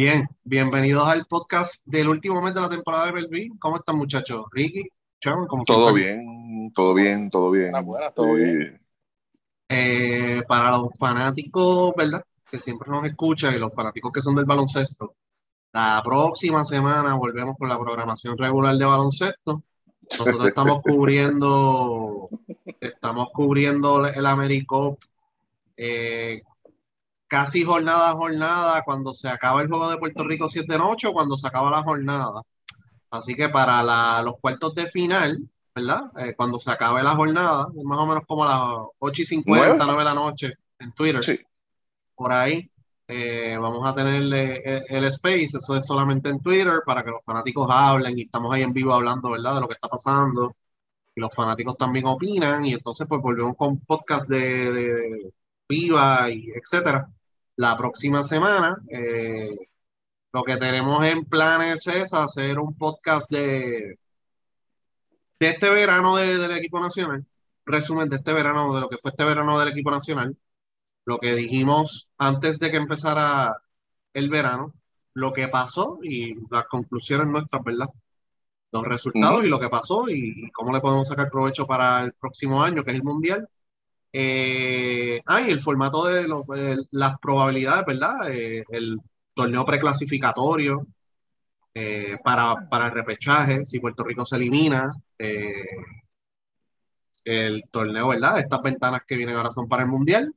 Bien, bienvenidos al podcast del último mes de la temporada de Belví. ¿Cómo están, muchachos? Ricky, Chavo, ¿cómo Todo bien, todo bien, todo bien. Buenas, todo bien. Eh, para los fanáticos, ¿verdad? Que siempre nos escuchan y los fanáticos que son del baloncesto, la próxima semana volvemos con la programación regular de baloncesto. Nosotros estamos cubriendo, estamos cubriendo el AmeriCop eh, casi jornada a jornada cuando se acaba el juego de Puerto Rico 7 de noche o cuando se acaba la jornada. Así que para los cuartos de final, ¿verdad? Eh, cuando se acabe la jornada, más o menos como a las 8 y 50, 9, de la noche en Twitter. Por ahí. Eh, vamos a tener el, el, space, eso es solamente en Twitter para que los fanáticos hablen y estamos ahí en vivo hablando, ¿verdad? De lo que está pasando y los fanáticos también opinan y entonces pues volvemos con podcast de, de Viva y etcétera la próxima semana. Eh, lo que tenemos en planes es hacer un podcast de, de este verano del equipo nacional, resumen de este verano, de lo que fue este verano del equipo nacional, lo que dijimos antes de que empezara el verano, lo que pasó y las conclusiones nuestras, ¿verdad? Los resultados y lo que pasó y, cómo le podemos sacar provecho para el próximo año, que es el Mundial. Eh, ah, el formato de, las probabilidades, ¿verdad? Eh, el torneo preclasificatorio eh, para, para, el repechaje, si Puerto Rico se elimina. Eh, el torneo, ¿verdad? Estas ventanas que vienen ahora son para el Mundial.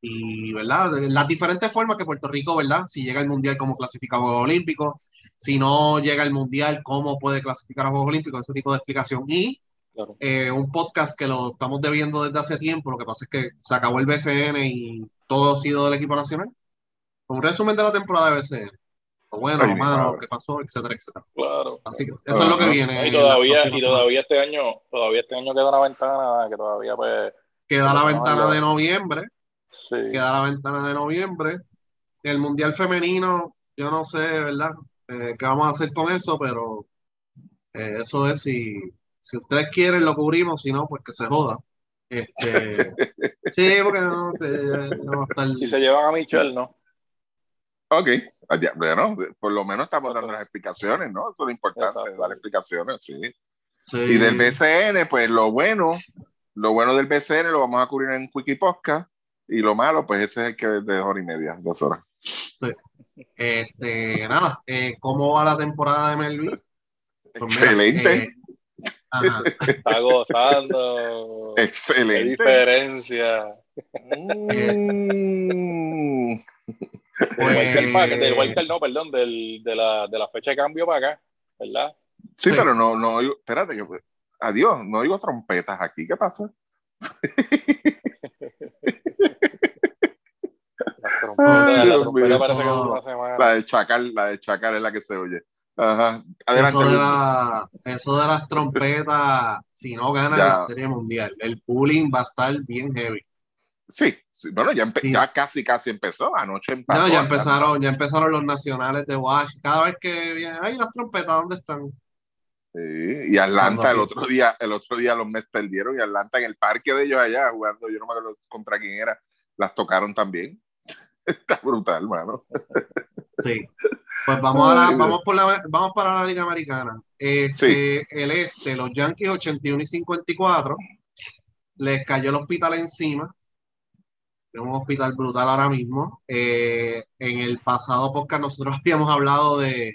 Y, ¿verdad? Las diferentes formas que Puerto Rico, ¿verdad? Si llega al Mundial, como clasifica a Juegos Olímpicos. Si no llega al Mundial, cómo puede clasificar a Juegos Olímpicos. Ese tipo de explicación. Y eh, un podcast que lo estamos debiendo desde hace tiempo. Lo que pasa es que se acabó el BCN y todo ha sido del equipo nacional. Un resumen de la temporada de BCN. Lo bueno, lo malo, qué pasó, etcétera, etcétera. Claro. Así que eso es lo que viene. Y todavía, y todavía este año, todavía este año queda una ventana que todavía pues. Queda la ventana de noviembre. Sí. Queda la ventana de noviembre. El Mundial Femenino, yo no sé, ¿verdad? Eh, qué vamos a hacer con eso, pero eh, eso es si si ustedes quieren, lo cubrimos, si no, pues que se joda. Este, sí, porque no, no va a estar... Y se llevan a Michelle, ¿no? Ok, bueno, por lo menos estamos dando las explicaciones, ¿no? Eso es lo importante, dar explicaciones, sí. sí. Y del BCN, pues lo bueno, lo bueno del BCN lo vamos a cubrir en Quickie Podcast y lo malo, pues ese es el que es de hora y media, dos horas. Sí. Este, nada, eh, ¿cómo va la temporada de Melvin? Pues Excelente. Eh, Está gozando. Excelente. Qué diferencia. Mm. Pues, igual que el no, perdón, del, de, la, de la fecha de cambio para acá, ¿verdad? Sí, pero no, no, espérate, que, adiós, no oigo trompetas aquí, ¿qué pasa? la, de Chacal, la de Chacal es la que se oye. Ajá. eso, de las trompetas, si no gana la Serie Mundial, el pooling va a estar bien heavy. Sí, bueno, ya, ya, casi casi empezó, anoche empezó. No, ya empezaron, ya empezaron los nacionales de Washington. Cada vez que vienen, ay, las trompetas, ¿dónde están? Sí, y Atlanta el otro día, el otro día los Mets perdieron y Atlanta en el parque de ellos allá jugando, yo no me acuerdo contra quién era, las tocaron también. Está brutal, hermano. Sí. Pues vamos, a la, vamos, por la, vamos para la Liga Americana. Este, El este, los Yankees 81 y 54, les cayó el hospital encima. Es un hospital brutal ahora mismo. Eh, en el pasado podcast nosotros habíamos hablado de,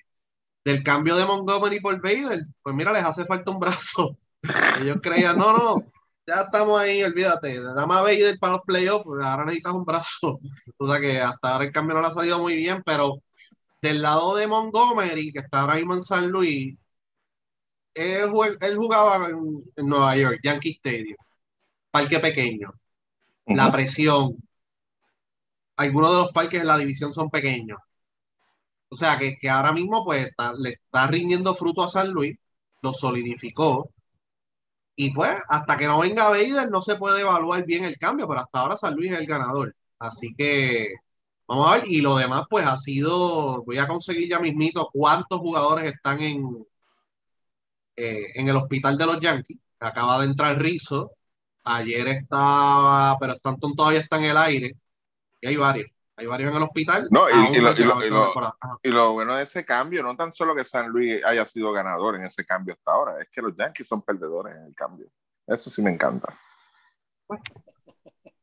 del cambio de Montgomery por Bader. Pues mira, les hace falta un brazo. Ellos creían, no, no, ya estamos ahí, olvídate. Nada más Bader para los playoffs, ahora necesitas un brazo. O sea que hasta ahora el cambio no le ha salido muy bien, pero del lado de Montgomery, que está ahora mismo en San Luis, él, jugaba en, Nueva York, Yankee Stadium, parque pequeño. La presión. Algunos de los parques en la división son pequeños. O sea que, ahora mismo pues le está rindiendo fruto a San Luis, lo solidificó. Y pues hasta que no venga Bader no se puede evaluar bien el cambio, pero hasta ahora San Luis es el ganador. Así que Vamos a ver, y lo demás, pues ha sido, voy a conseguir ya mismito cuántos jugadores están en, eh, en el hospital de los Yankees. Acaba de entrar Rizzo, ayer estaba, pero Stanton todavía está en el aire, y hay varios, Hay varios en el hospital. No, y, lo, bueno de ese cambio, no tan solo que San Luis haya sido ganador en ese cambio hasta ahora, es que los Yankees son perdedores en el cambio. Eso sí me encanta.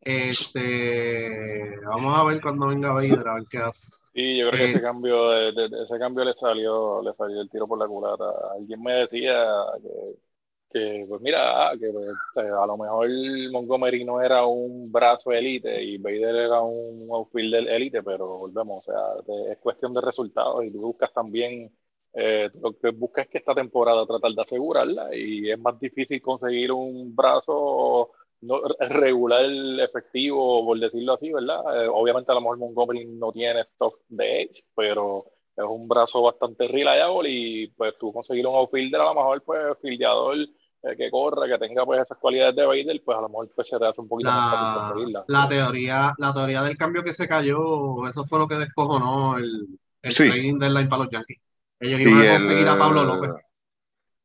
Este, vamos a ver cuando venga Vader, a ver qué hace. Sí, yo creo que ese eh, cambio, ese cambio le salió, le salió el tiro por la culata. Alguien me decía que que pues mira, que pues, a lo mejor Montgomery no era un brazo élite y Bader era un outfielder élite, pero volvemos, o sea, es cuestión de resultados y tú buscas también, eh, lo que buscas es que esta temporada tratar de asegurarla y es más difícil conseguir un brazo no, regular efectivo, por decirlo así, ¿verdad? Eh, obviamente a lo mejor Montgomery no tiene stock de edge, pero es un brazo bastante reliable y pues tú conseguir un outfielder a lo mejor pues fildeador eh, que corra, que tenga pues esas cualidades de Vader, pues a lo mejor pues, se te hace un poquito la, más conseguirla. La teoría, la teoría del cambio que se cayó, eso fue lo que descojonó el, el trading deadline para los Yankees. Ellos iban a conseguir a Pablo López.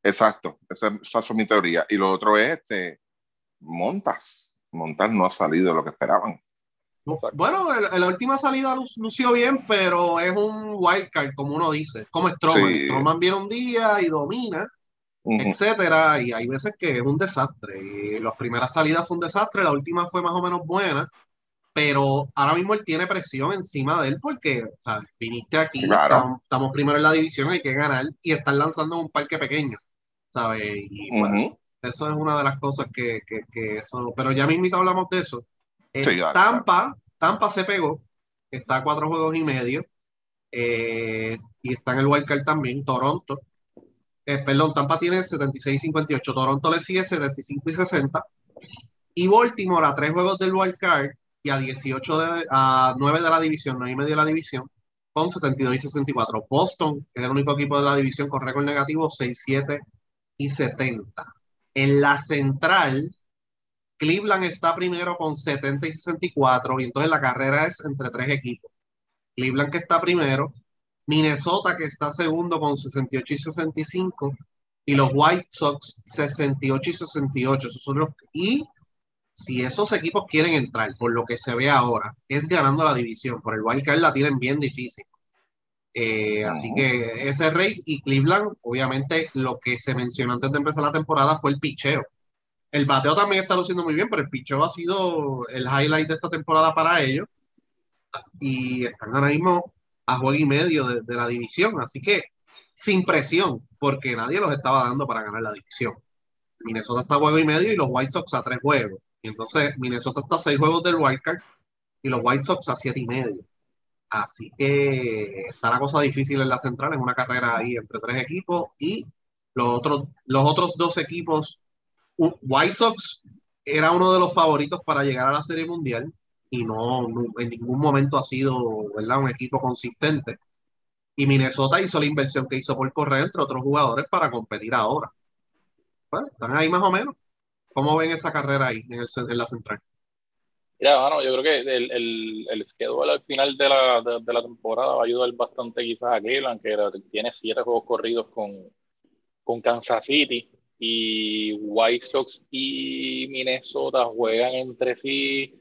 Exacto, esa, esa fue mi teoría. Y lo otro es este Montas. Montas no ha salido lo que esperaban. Bueno, la última salida lució bien, pero es un wildcard, como uno dice, como Stroman. Stroman viene un día y domina, etcétera, y hay veces que es un desastre. Y las primeras salidas fue un desastre, la última fue más o menos buena, pero ahora mismo él tiene presión encima de él porque, ¿sabes? Viniste aquí, estamos, primero en la división, hay que ganar y están lanzando en un parque pequeño, ¿sabes? Y eso es una de las cosas que, que, que eso, pero ya mismito hablamos de eso Tampa, Tampa se pegó, está a cuatro juegos y medio, eh, y está en el wildcard también, Toronto. Eh, perdón, Tampa tiene 76 y 58, Toronto le sigue 75 y 60, y Baltimore a tres juegos del wildcard y a 18 de, a 9 de la división, 9 y medio de la división, con 72 y 64. Boston, que es el único equipo de la división con récord negativo, 67 y 70. En la central, Cleveland está primero con 70 y 64 y entonces la carrera es entre tres equipos. Cleveland que está primero, Minnesota que está segundo con 68 y 65 y los White Sox 68 y 68. Esos son los, y si esos equipos quieren entrar, por lo que se ve ahora, es ganando la división. Por el Wild Card la tienen bien difícil. Eh, así que ese race y Cleveland, obviamente lo que se mencionó antes de empezar la temporada fue el picheo. El bateo también está luciendo muy bien, pero el picheo ha sido el highlight de esta temporada para ellos. Y están ahora mismo a juego y medio de, la división. Así que sin presión, porque nadie los estaba dando para ganar la división. Minnesota está a juego y medio y los White Sox a tres juegos. Y entonces Minnesota está a seis juegos del wildcard y los White Sox a siete y medio. Así que está la cosa difícil en la central, en una carrera ahí entre tres equipos y los otros, los otros dos equipos White Sox era uno de los favoritos para llegar a la Serie Mundial y no, en ningún momento ha sido ¿verdad? un equipo consistente. Y Minnesota hizo la inversión que hizo por correr entre otros jugadores para competir ahora. Bueno, están ahí más o menos. ¿Cómo ven esa carrera ahí en, el, en la central? Mira, bueno, yo creo que el, el, el schedule al final de la, de, la temporada va a ayudar bastante quizás a Cleveland, que tiene siete juegos corridos con, con Kansas City y White Sox y Minnesota juegan entre sí.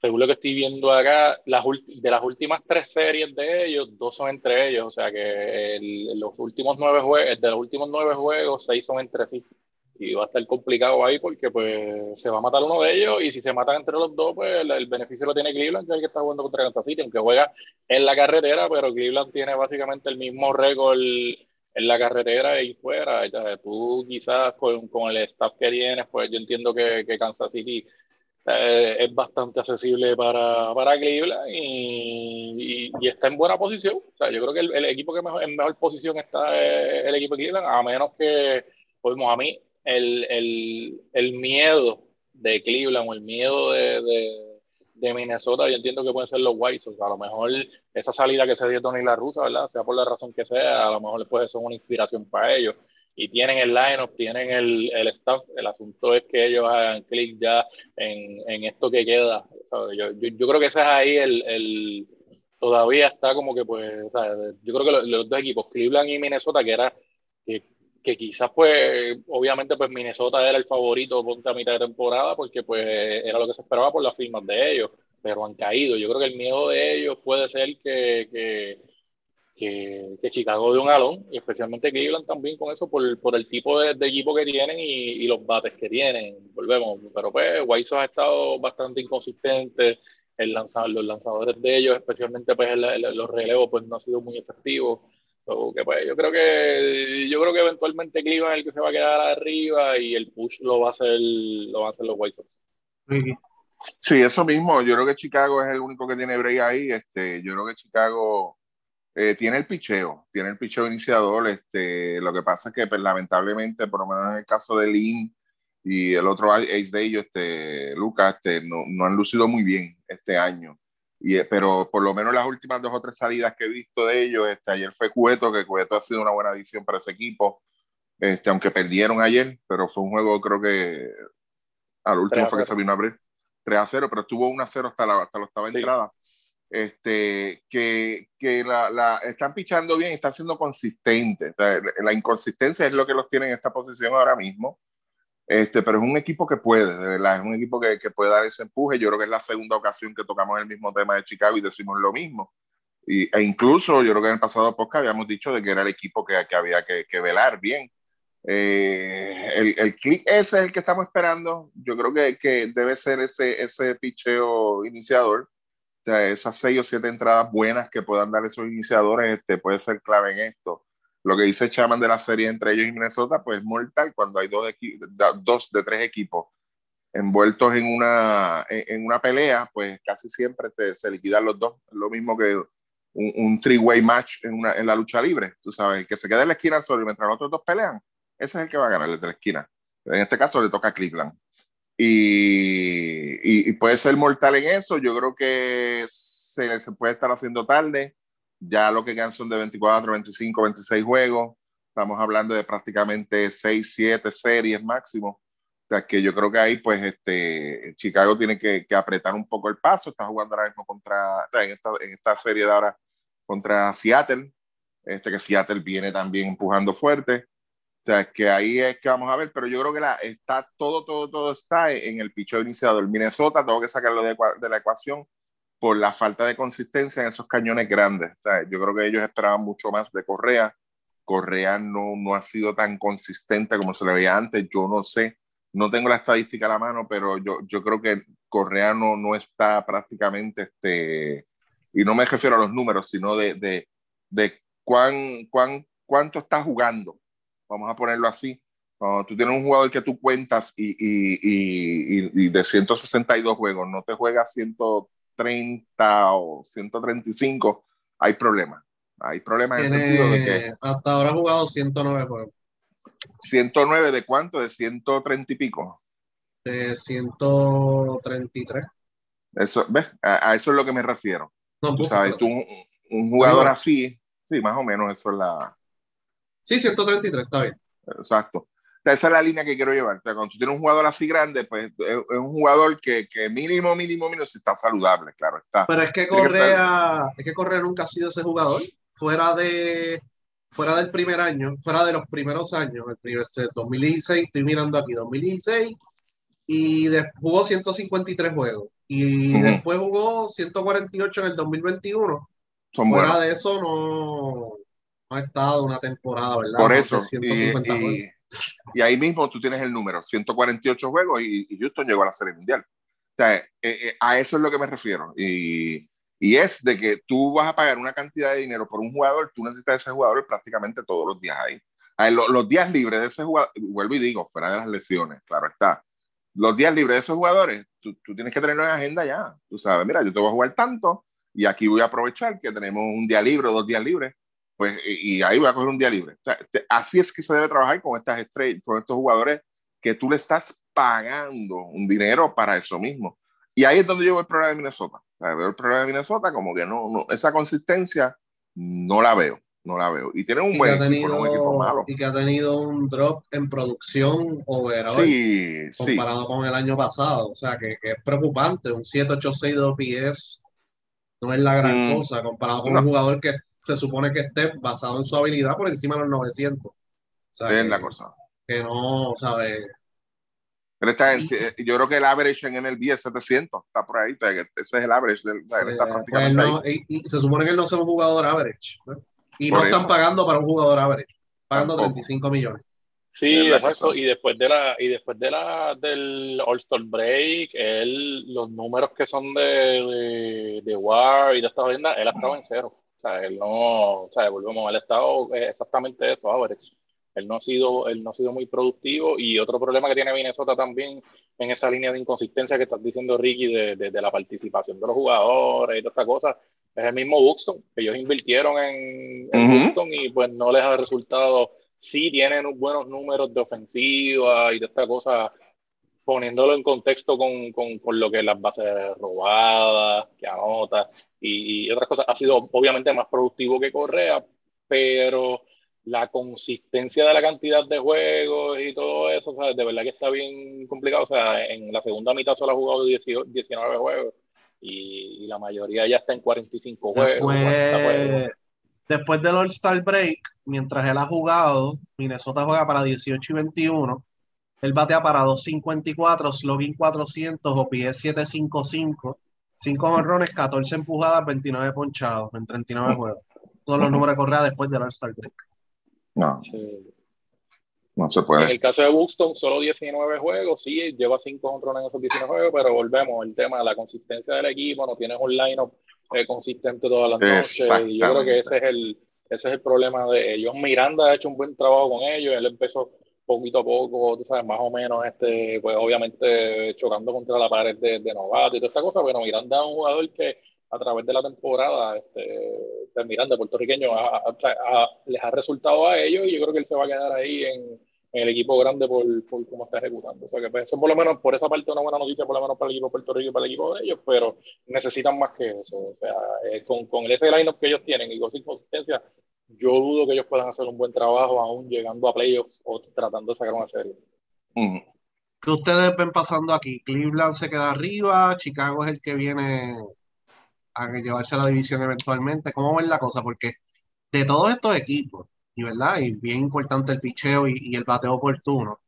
Según lo que estoy viendo acá, de las últimas tres series de ellos, dos son entre ellos. O sea que los últimos nueve juegos, de los últimos nueve juegos, seis son entre sí. Y va a estar complicado ahí porque pues se va a matar uno de ellos y si se matan entre los dos, pues el, beneficio lo tiene Cleveland, que es el que está jugando contra Kansas City, aunque juega en la carretera, pero Cleveland tiene básicamente el mismo récord en la carretera y fuera. tú quizás con, con, el staff que tienes, pues yo entiendo que, que Kansas City eh, es bastante accesible para, para Cleveland y, y, está en buena posición. O sea, yo creo que el, equipo que mejor, en mejor posición está es el equipo de Cleveland, a menos que, pues a mí, el, el, el miedo de Cleveland o el miedo de de Minnesota, yo entiendo que pueden ser los White Sox. A lo mejor esa salida que se dio Tony La Rusa, ¿verdad? Sea por la razón que sea, a lo mejor puede ser una inspiración para ellos. Y tienen el line-up, tienen el, el, staff. El asunto es que ellos hagan clic ya en, en, esto que queda. Yo, yo, yo, creo que ese es ahí el, el, Todavía está como que, pues, yo creo que los, los, dos equipos, Cleveland y Minnesota, que era. Que, que quizás pues obviamente pues Minnesota era el favorito a mitad de temporada porque pues era lo que se esperaba por las firmas de ellos pero han caído. Yo creo que el miedo de ellos puede ser que, que, que, Chicago de un alón, y especialmente Cleveland también con eso, por, por el tipo de, equipo que tienen y, y, los bates que tienen. Volvemos, pero pues White Sox ha estado bastante inconsistente. El lanzador, los lanzadores de ellos, especialmente pues los relevos, pues no ha sido muy efectivos. Que, pues, yo creo que yo creo que eventualmente Cleveland es el que se va a quedar arriba y el push lo va a hacer lo va a hacer los White Sox. Sí, eso mismo. Yo creo que Chicago es el único que tiene break ahí. Este, yo creo que Chicago eh, tiene el picheo, tiene el picheo iniciador. Este, lo que pasa es que pues, lamentablemente, por lo menos en el caso de Lynn y el otro ace de ellos, este, Lucas, este, no, no, han lucido muy bien este año. Y, eh, pero por lo menos las últimas dos o tres salidas que he visto de ellos, este, ayer fue Cueto, que Cueto ha sido una buena adición para ese equipo, este, aunque perdieron ayer, pero fue un juego creo que al último fue que se vino a abrir 3 a 0, pero estuvo 1 a 0 hasta la, hasta la octava entrada este, que, que la, la, están pichando bien y están siendo consistentes. la, inconsistencia es lo que los tiene en esta posición ahora mismo. Este, pero es un equipo que puede, de verdad, es un equipo que, que, puede dar ese empuje. Yo creo que es la segunda ocasión que tocamos el mismo tema de Chicago y decimos lo mismo. Y, e incluso yo creo que en el pasado podcast habíamos dicho de que era el equipo que, que había que, que, velar bien. Eh, el, el clic ese es el que estamos esperando. Yo creo que, que debe ser ese, ese picheo iniciador esas seis o siete entradas buenas que puedan dar esos iniciadores este, puede ser clave en esto. Lo que dice Chaman de la serie entre ellos y Minnesota, pues es mortal cuando hay dos dos de tres equipos envueltos en una, en, una pelea, pues casi siempre te, se liquidan los dos. Lo mismo que un, un three-way match en, una, en la lucha libre. Tú sabes, que se quede en la esquina solo y mientras los otros dos pelean, ese es el que va a ganar, el de la esquina. En este caso le toca a Cleveland. Y, y, puede ser mortal en eso. Yo creo que se, se, puede estar haciendo tarde. Ya lo que quedan son de 24, 25, 26 juegos. Estamos hablando de prácticamente 6, 7 series máximo. O sea, que yo creo que ahí, pues, este, Chicago tiene que, apretar un poco el paso. Está jugando ahora mismo contra, en esta, en esta serie de ahora contra Seattle. Este, que Seattle viene también empujando fuerte. O sea, que ahí es que vamos a ver, pero yo creo que está todo, todo, todo está en el picheo iniciador. Minnesota tengo que sacarlo de, la ecuación por la falta de consistencia en esos cañones grandes. Yo creo que ellos esperaban mucho más de Correa. Correa no, no ha sido tan consistente como se le veía antes. Yo no sé, no tengo la estadística a la mano, pero yo, yo creo que Correa no, no está prácticamente, este, y no me refiero a los números, sino de, de, de cuán, cuán, cuánto está jugando vamos a ponerlo así. Tú tienes un jugador que tú cuentas y, y, y, y de 162 juegos no te juega 130 o 135, hay problemas. Hay problemas en el sentido de que. Hasta ahora ha jugado 109 juegos. 109 de cuánto? De 130 y pico. De 133. Eso, ¿ves? A, eso es lo que me refiero. No, tú sabes, tú, un, un jugador así, sí, más o menos eso es la, Sí, 133, está bien. Exacto. Esa es la línea que quiero llevar. cuando tú tienes un jugador así grande, pues es un jugador que, que mínimo, mínimo, mínimo, si está saludable, claro está. Pero es que Correa, es que Correa nunca ha sido ese jugador. Fuera de fuera del primer año, fuera de los primeros años, el primer 2016, estoy mirando aquí, 2016, y jugó 153 juegos. Y después jugó 148 en el 2021. Son fuera de eso no, no ha estado una temporada, ¿verdad? Por eso. y, y, ahí mismo tú tienes el número, 148 juegos y, Houston llegó a la Serie Mundial. O sea, eh, eh, a eso es lo que me refiero. Y, y, es de que tú vas a pagar una cantidad de dinero por un jugador, tú necesitas ese jugador prácticamente todos los días ahí. los, días libres de ese jugador, vuelvo y digo, fuera de las lesiones, claro está. Los días libres de esos jugadores, tú, tú tienes que tenerlo en agenda ya. Tú sabes, mira, yo te voy a jugar tanto y aquí voy a aprovechar que tenemos un día libre dos días libres pues, y ahí voy a coger un día libre. así es que se debe trabajar con estas estrellas, con estos jugadores que tú le estás pagando un dinero para eso mismo. Y ahí es donde yo veo el problema de Minnesota. veo el problema de Minnesota como que no, no, esa consistencia no la veo, no la veo. Y tiene un buen equipo, un equipo malo. Y que ha tenido un drop en producción overall sí, comparado con el año pasado. O sea, que, que es preocupante. Un 786 de OPS no es la gran mm. cosa comparado con un jugador que se supone que esté basado en su habilidad por encima de los 900. es la cosa. Que no, ¿sabes? Pero está yo creo que el average en el es 700, está por ahí, ese es el average, del, está pues prácticamente Y, se supone que él no es un jugador average, y no están pagando para un jugador average, pagando 35 millones. Sí, exacto. Y después de la, y después de la del All-Star Break, él, los números que son de, de, War y de esta tiendas, él ha estado en cero. O sea, él no, o sea, volvemos, ha estado exactamente eso, average. Él no ha sido, él no ha sido muy productivo. Y otro problema que tiene Minnesota también en esa línea de inconsistencia que estás diciendo, Ricky, de, de, la participación de los jugadores y todas estas cosas, es el mismo Buxton, ellos invirtieron en, en y pues no les ha resultado sí tienen buenos números de ofensiva y de esta cosa, poniéndolo en contexto con, con, con lo que las bases robadas, que anota y, otras cosas. Ha sido obviamente más productivo que Correa, pero la consistencia de la cantidad de juegos y todo eso, de verdad que está bien complicado. O sea, en la segunda mitad solo ha jugado 19 juegos y, la mayoría ya está en 45 juegos. Después del All-Star Break, mientras él ha jugado, Minnesota juega para 18 y 21. Él batea para 254, slogan 400, OPS 755, 5 honrones, 14 empujadas, 29 ponchados en 39 juegos. Todos los números de Correa después del All-Star Break. No. No se puede. En el caso de Buxton, solo 19 juegos, sí, lleva 5 honrones en esos 19 juegos, pero volvemos al tema de la consistencia del equipo, no tienes un line-up consistente todas las noches. Y yo creo que ese es el, ese es el problema de ellos. Miranda ha hecho un buen trabajo con ellos, él empezó poquito a poco, tú sabes, más o menos, este, pues obviamente chocando contra la pared de, de novato y toda esta cosa, pero Miranda es un jugador que a través de la temporada, este, de Miranda, puertorriqueño, les ha resultado a ellos y yo creo que él se va a quedar ahí en, en el equipo grande por, por, cómo está ejecutando. O sea que pues, eso por lo menos, por esa parte una buena noticia por lo menos para el equipo de Puerto Rico y para el equipo de ellos, pero necesitan más que eso. O sea, eh, con, con ese line que ellos tienen y con esa consistencia, yo dudo que ellos puedan hacer un buen trabajo aún llegando a playoffs o tratando de sacar una serie. ¿Qué ustedes ven pasando aquí? Cleveland se queda arriba, Chicago es el que viene a llevarse a la división eventualmente. ¿Cómo ven la cosa? Porque de todos estos equipos, y verdad, y bien importante el picheo y, el bateo oportuno.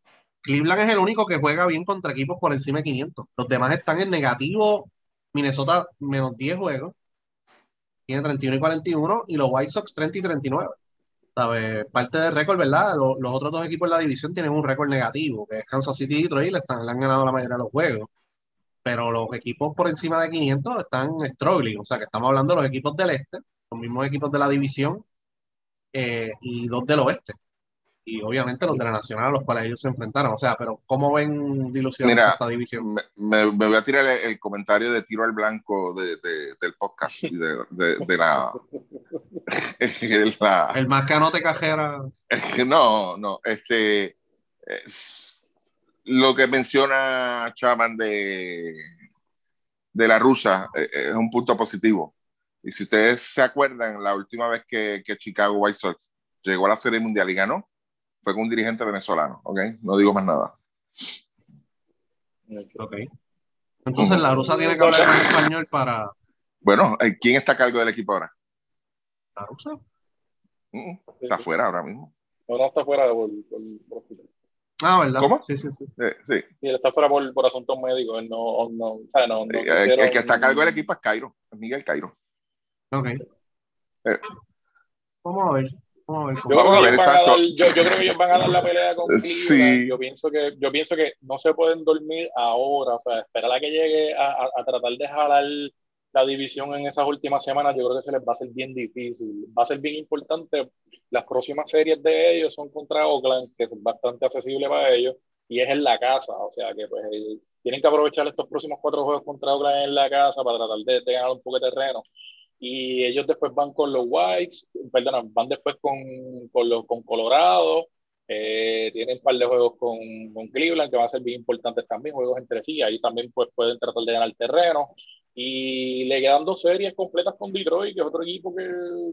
Cleveland es el único que juega bien contra equipos por encima de 500. Los demás están en negativo. Minnesota menos 10 juegos. Tiene 31 y 41. Y los White Sox 30 y 39. ¿Sabe? Parte del récord, ¿verdad? Los, otros dos equipos de la división tienen un récord negativo, que es Kansas City y Detroit, le, están, han ganado la mayoría de los juegos. Pero los equipos por encima de 500 están struggling. O sea, que estamos hablando de los equipos del este, los mismos equipos de la división, eh, y dos del oeste. Y obviamente los de la Nacional a los cuales ellos se enfrentaron. O sea, pero ¿cómo ven dilución esta división? Me, voy a tirar el, comentario de tiro al blanco de, del podcast y de, de, la, El más canote cajera. No, no. Este. lo que menciona Chaman de, de la rusa eh, es un punto positivo y si ustedes se acuerdan, la última vez que, que Chicago White Sox llegó a la Serie Mundial y ganó, fue con un dirigente venezolano, ¿ok? No digo más nada. Ok. Entonces la rusa tiene que hablar en español para... Bueno, eh, ¿quién está a cargo del equipo ahora? La rusa. Mm, está afuera ahora mismo. No, no está afuera por, Ah, ¿verdad? ¿Cómo? Sí, sí, sí. sí, sí. Y él está fuera por, por asuntos médicos. Él no, no, no, no, el, que está a cargo del equipo es Cairo, es Miguel Cairo. Ok. Eh. Vamos a ver. Vamos a ver. Yo, creo que ellos van a dar la pelea con sí. Yo pienso que yo pienso que no se pueden dormir ahora, o sea, esperar a que llegue a, a, tratar de jalar la división en esas últimas semanas, yo creo que se les va a ser bien difícil. Va a ser bien importante. Las próximas series de ellos son contra Oakland, que es bastante accesible para ellos, y es en la casa, o sea que pues tienen que aprovechar estos próximos cuatro juegos contra Oakland en la casa para tratar de, de ganar un poco de terreno y ellos después van con los Whites, perdón, van después con, con, los, con Colorado, eh, tienen un par de juegos con, con, Cleveland que van a ser bien importantes también, juegos entre sí, ahí también pues, pueden tratar de ganar terreno. Y le quedan dos series completas con Detroit, que es otro equipo que,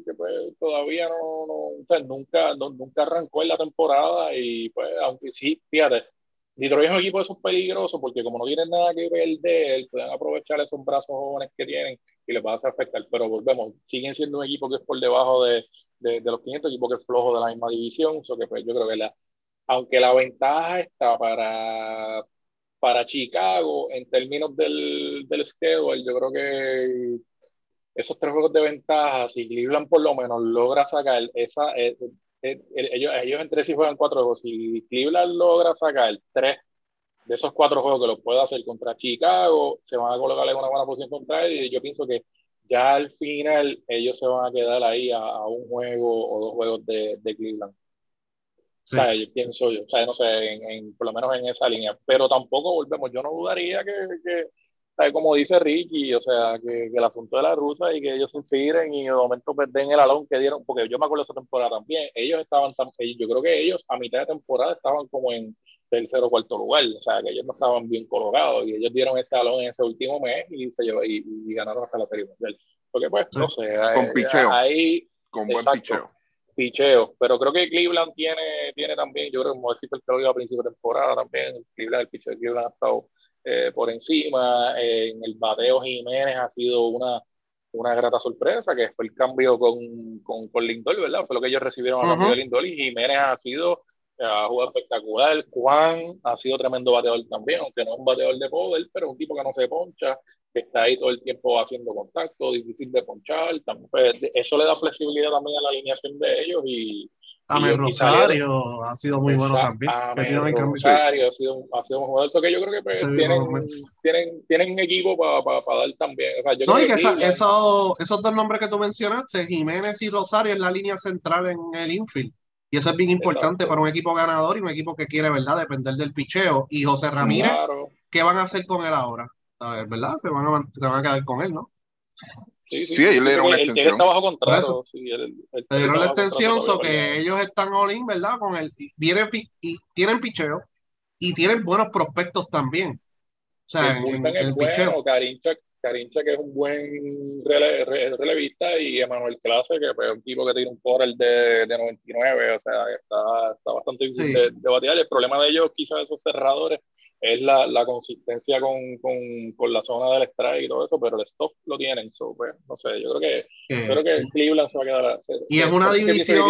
que pues, todavía no, no nunca, nunca arrancó en la temporada. Y pues, aunque sí, fíjate, Detroit es un equipo de esos peligrosos porque como no tienen nada que perder, pueden aprovechar esos brazos jóvenes que tienen y les va a hacer afectar. Pero volvemos, siguen siendo un equipo que es por debajo de, de, los 500, equipo que es flojo de la misma división. So que pues yo creo que la, aunque la ventaja está para para Chicago, en términos del, del schedule, yo creo que esos tres juegos de ventaja, si Cleveland por lo menos logra sacar esa, eh, eh, ellos, ellos entre sí juegan cuatro juegos, si Cleveland logra sacar tres de esos cuatro juegos que lo puede hacer contra Chicago, se van a colocar en una buena posición contra él y yo pienso que ya al final ellos se van a quedar ahí a, un juego o dos juegos de, de Cleveland. O sea, yo pienso yo, o sea, no sé, en, por lo menos en esa línea. Pero tampoco volvemos, yo no dudaría que, que como dice Ricky, o sea, que, el asunto de la ruta y que ellos se inspiren y de momento perden el alón que dieron, porque yo me acuerdo de esa temporada también, ellos estaban, tan, yo creo que ellos a mitad de temporada estaban como en tercero o cuarto lugar, o sea, que ellos no estaban bien colocados y ellos dieron ese alón en ese último mes y se llevó, y, ganaron hasta la serie mundial. Porque pues, no sé, con eh, picheo, ahí, con buen picheo. picheo, pero creo que Cleveland tiene, tiene también, yo creo que como decía el que a principio de temporada también, Cleveland, el picheo de Cleveland ha estado eh, por encima, en el bateo Jiménez ha sido una, una grata sorpresa, que fue el cambio con, con, con Lindor, ¿verdad? Fue lo que ellos recibieron a cambio de Lindor y Jiménez ha sido eh, ha jugado espectacular. Juan ha sido tremendo bateador también, aunque no es un bateador de poder, pero un tipo que no se poncha, que está ahí todo el tiempo haciendo contacto, difícil de ponchar. También, pues, eso le da flexibilidad también a la alineación de ellos y Amén Rosario ha sido muy bueno también. Amén Rosario ha sido, ha sido un jugador. Eso que yo creo que pues, tienen, tienen, tienen, un equipo para pa, dar también. O sea, yo no, y que, eso, esos dos nombres que tú mencionaste, Jiménez y Rosario, es la línea central en el infield. Y eso es bien importante para un equipo ganador y un equipo que quiere, ¿verdad?, depender del picheo. Y José Ramírez, ¿qué van a hacer con él ahora? ¿verdad? Se van, a, se van a quedar con él, ¿no? Sí, sí, ellos le dieron una extensión. Él está bajo contrato. le dieron la extensión, so que ellos están all in, ¿verdad? Con él. Vienen, y tienen picheo y tienen buenos prospectos también. O sea, en, el picheo. Carincha, Carincha, que es un buen relevista, y Emanuel Clase, que es un tipo que tiene un core de, de 99, o sea, está, está bastante difícil de, de El problema de ellos, quizás esos cerradores, es la, la consistencia con, con, con, la zona del strike y todo eso, pero el stop lo tienen. So, pues, no sé, yo creo que, eh, creo que Cleveland se va a quedar. y es una división.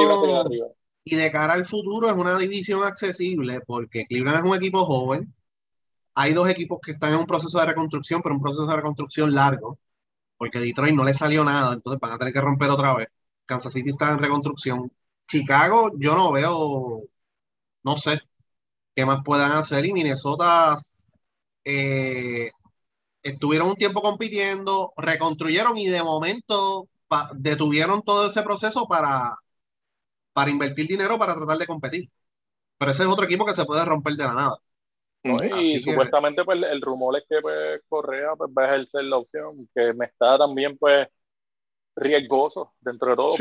Y de cara al futuro es una división accesible porque Cleveland es un equipo joven. Hay dos equipos que están en un proceso de reconstrucción, pero un proceso de reconstrucción largo, porque Detroit no le salió nada, entonces van a tener que romper otra vez. Kansas City está en reconstrucción. Chicago, yo no veo, no sé, qué más puedan hacer. Y Minnesota eh, estuvieron un tiempo compitiendo, reconstruyeron y de momento detuvieron todo ese proceso para, para invertir dinero para tratar de competir. Pero ese es otro equipo que se puede romper de la nada. y supuestamente pues, el rumor es que pues, Correa pues, va a ejercer la opción, que me está también pues riesgoso dentro de todo.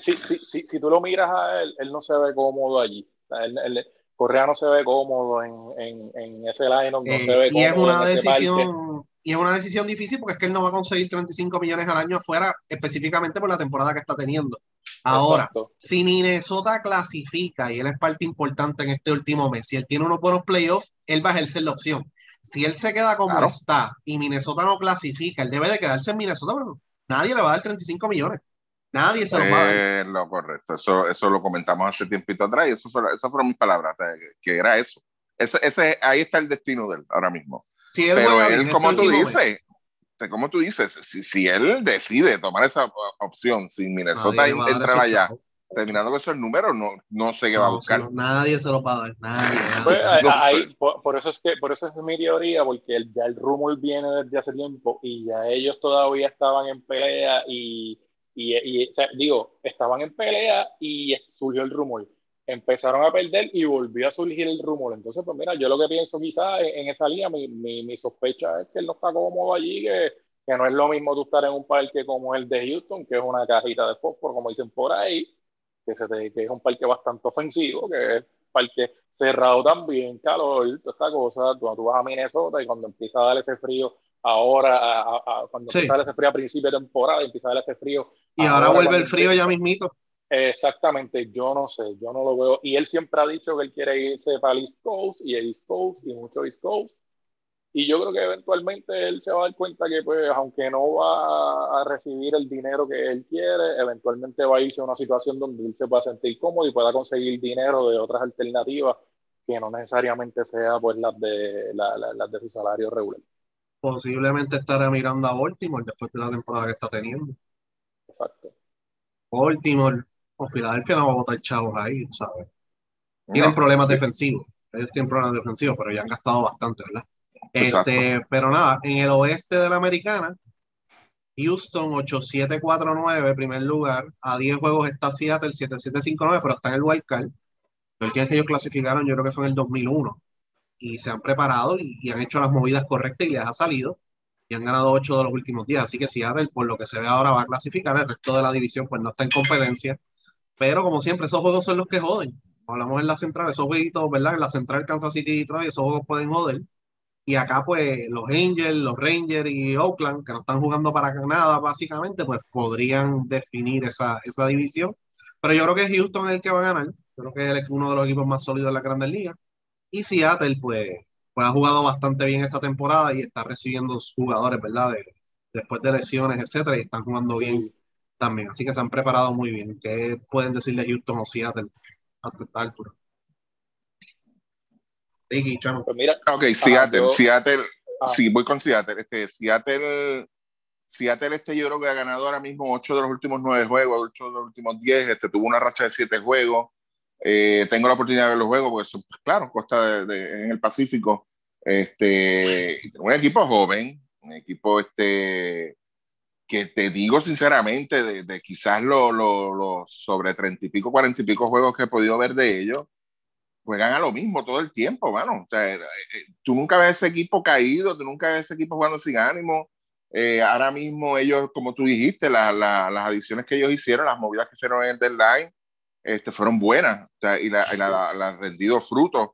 si, si, tú lo miras a él, él no se ve cómodo allí. él, Correa no se ve cómodo en, en, ese line, no se eh, ve y es una decisión y es una decisión difícil porque es que él no va a conseguir 35 millones al año afuera específicamente por la temporada que está teniendo. Ahora, si Minnesota clasifica y él es parte importante en este último mes, si él tiene unos buenos playoffs, él va a ejercer la opción. Si él se queda como está y Minnesota no clasifica, él debe de quedarse en Minnesota, pero nadie le va a dar 35 millones. Nadie se lo va a lo correcto, eso, eso lo comentamos hace tiempito atrás y eso esas fueron mis palabras, que era eso. Ese, ese, ahí está el destino de él ahora mismo. Pero él, como tú dices, como tú dices, si, si, él decide tomar esa opción sin Minnesota entrar allá, terminando con esos números, no, no sé qué va a buscar. nadie se lo va a dar, nadie. Pues, por, eso es que, por eso es mi teoría, porque el, ya el rumor viene desde hace tiempo y ya ellos todavía estaban en pelea y y, digo, estaban en pelea y surgió el rumor. Empezaron a perder y volvió a surgir el rumor. Entonces, pues mira, yo lo que pienso quizás en, esa línea, mi, mi, sospecha es que él no está cómodo allí, que, que, no es lo mismo tú estar en un parque como el de Houston, que es una cajita de fósforo, como dicen por ahí, que, se que es un parque bastante ofensivo, que es un parque cerrado también, calor, toda esta cosa. Cuando tú vas a Minnesota y cuando empieza a dar ese frío ahora, cuando empieza a dar ese frío a principio de temporada, empieza a ese frío y ahora, vuelve el frío ya mismito. Exactamente, yo no sé, yo no lo veo. Y él siempre ha dicho que él quiere irse para el East Coast y el East Coast y mucho East Coast. Y yo creo que eventualmente él se va a dar cuenta que, pues, aunque no va a recibir el dinero que él quiere, eventualmente va a irse a una situación donde él se pueda sentir cómodo y pueda conseguir dinero de otras alternativas que no necesariamente sea pues las de, las de su salario regular. Posiblemente estará mirando a Baltimore después de la temporada que está teniendo. Exacto. Baltimore o Filadelfia no va a botar chavos ahí, ¿sabes? Tienen problemas defensivos. Ellos tienen problemas defensivos, pero ya han gastado bastante, ¿verdad? Este, pero nada, en el oeste de la americana, Houston 8749, primer lugar. A 10 juegos está Seattle 7759, pero está en el wild card. El que ellos clasificaron, yo creo que fue en el 2001. Y se han preparado y, han hecho las movidas correctas y les ha salido. Y han ganado 8 de los últimos días. Así que Seattle, por lo que se ve ahora, va a clasificar. El resto de la división, pues no está en competencia. Pero como siempre, esos juegos son los que joden. Hablamos en la central, esos jueguitos, ¿verdad? En la central Kansas City y Detroit, esos juegos pueden joder. Y acá, pues, los Angels, los Rangers y Oakland, que no están jugando para nada, básicamente, pues podrían definir esa, esa división. Pero yo creo que Houston es el que va a ganar. Creo que es uno de los equipos más sólidos de la Grandes Ligas. Y Seattle, pues, pues ha jugado bastante bien esta temporada y está recibiendo jugadores, ¿verdad? después de lesiones, etcétera, y están jugando bien también. Así que se han preparado muy bien. ¿Qué pueden decirle Houston o Seattle a esta altura? pues mira, ok, Seattle, Seattle, ah. sí, voy con Seattle. Este, Seattle, Seattle, este yo creo que ha ganado ahora mismo 8 de los últimos 9 juegos, 8 de los últimos 10, este, tuvo una racha de 7 juegos. Eh, tengo la oportunidad de ver los juegos, porque pues, claro, costa de, en el Pacífico. Este, un equipo joven, un equipo este, que te digo sinceramente, de, de quizás los lo, lo sobre 30 y pico, 40 y pico juegos que he podido ver de ellos, juegan a lo mismo todo el tiempo, mano. O sea, eh, eh, tú nunca ves ese equipo caído, tú nunca ves ese equipo jugando sin ánimo. Eh, ahora mismo ellos, como tú dijiste, las adiciones que ellos hicieron, las movidas que hicieron en el deadline, este, fueron buenas o sea, y la, han rendido frutos.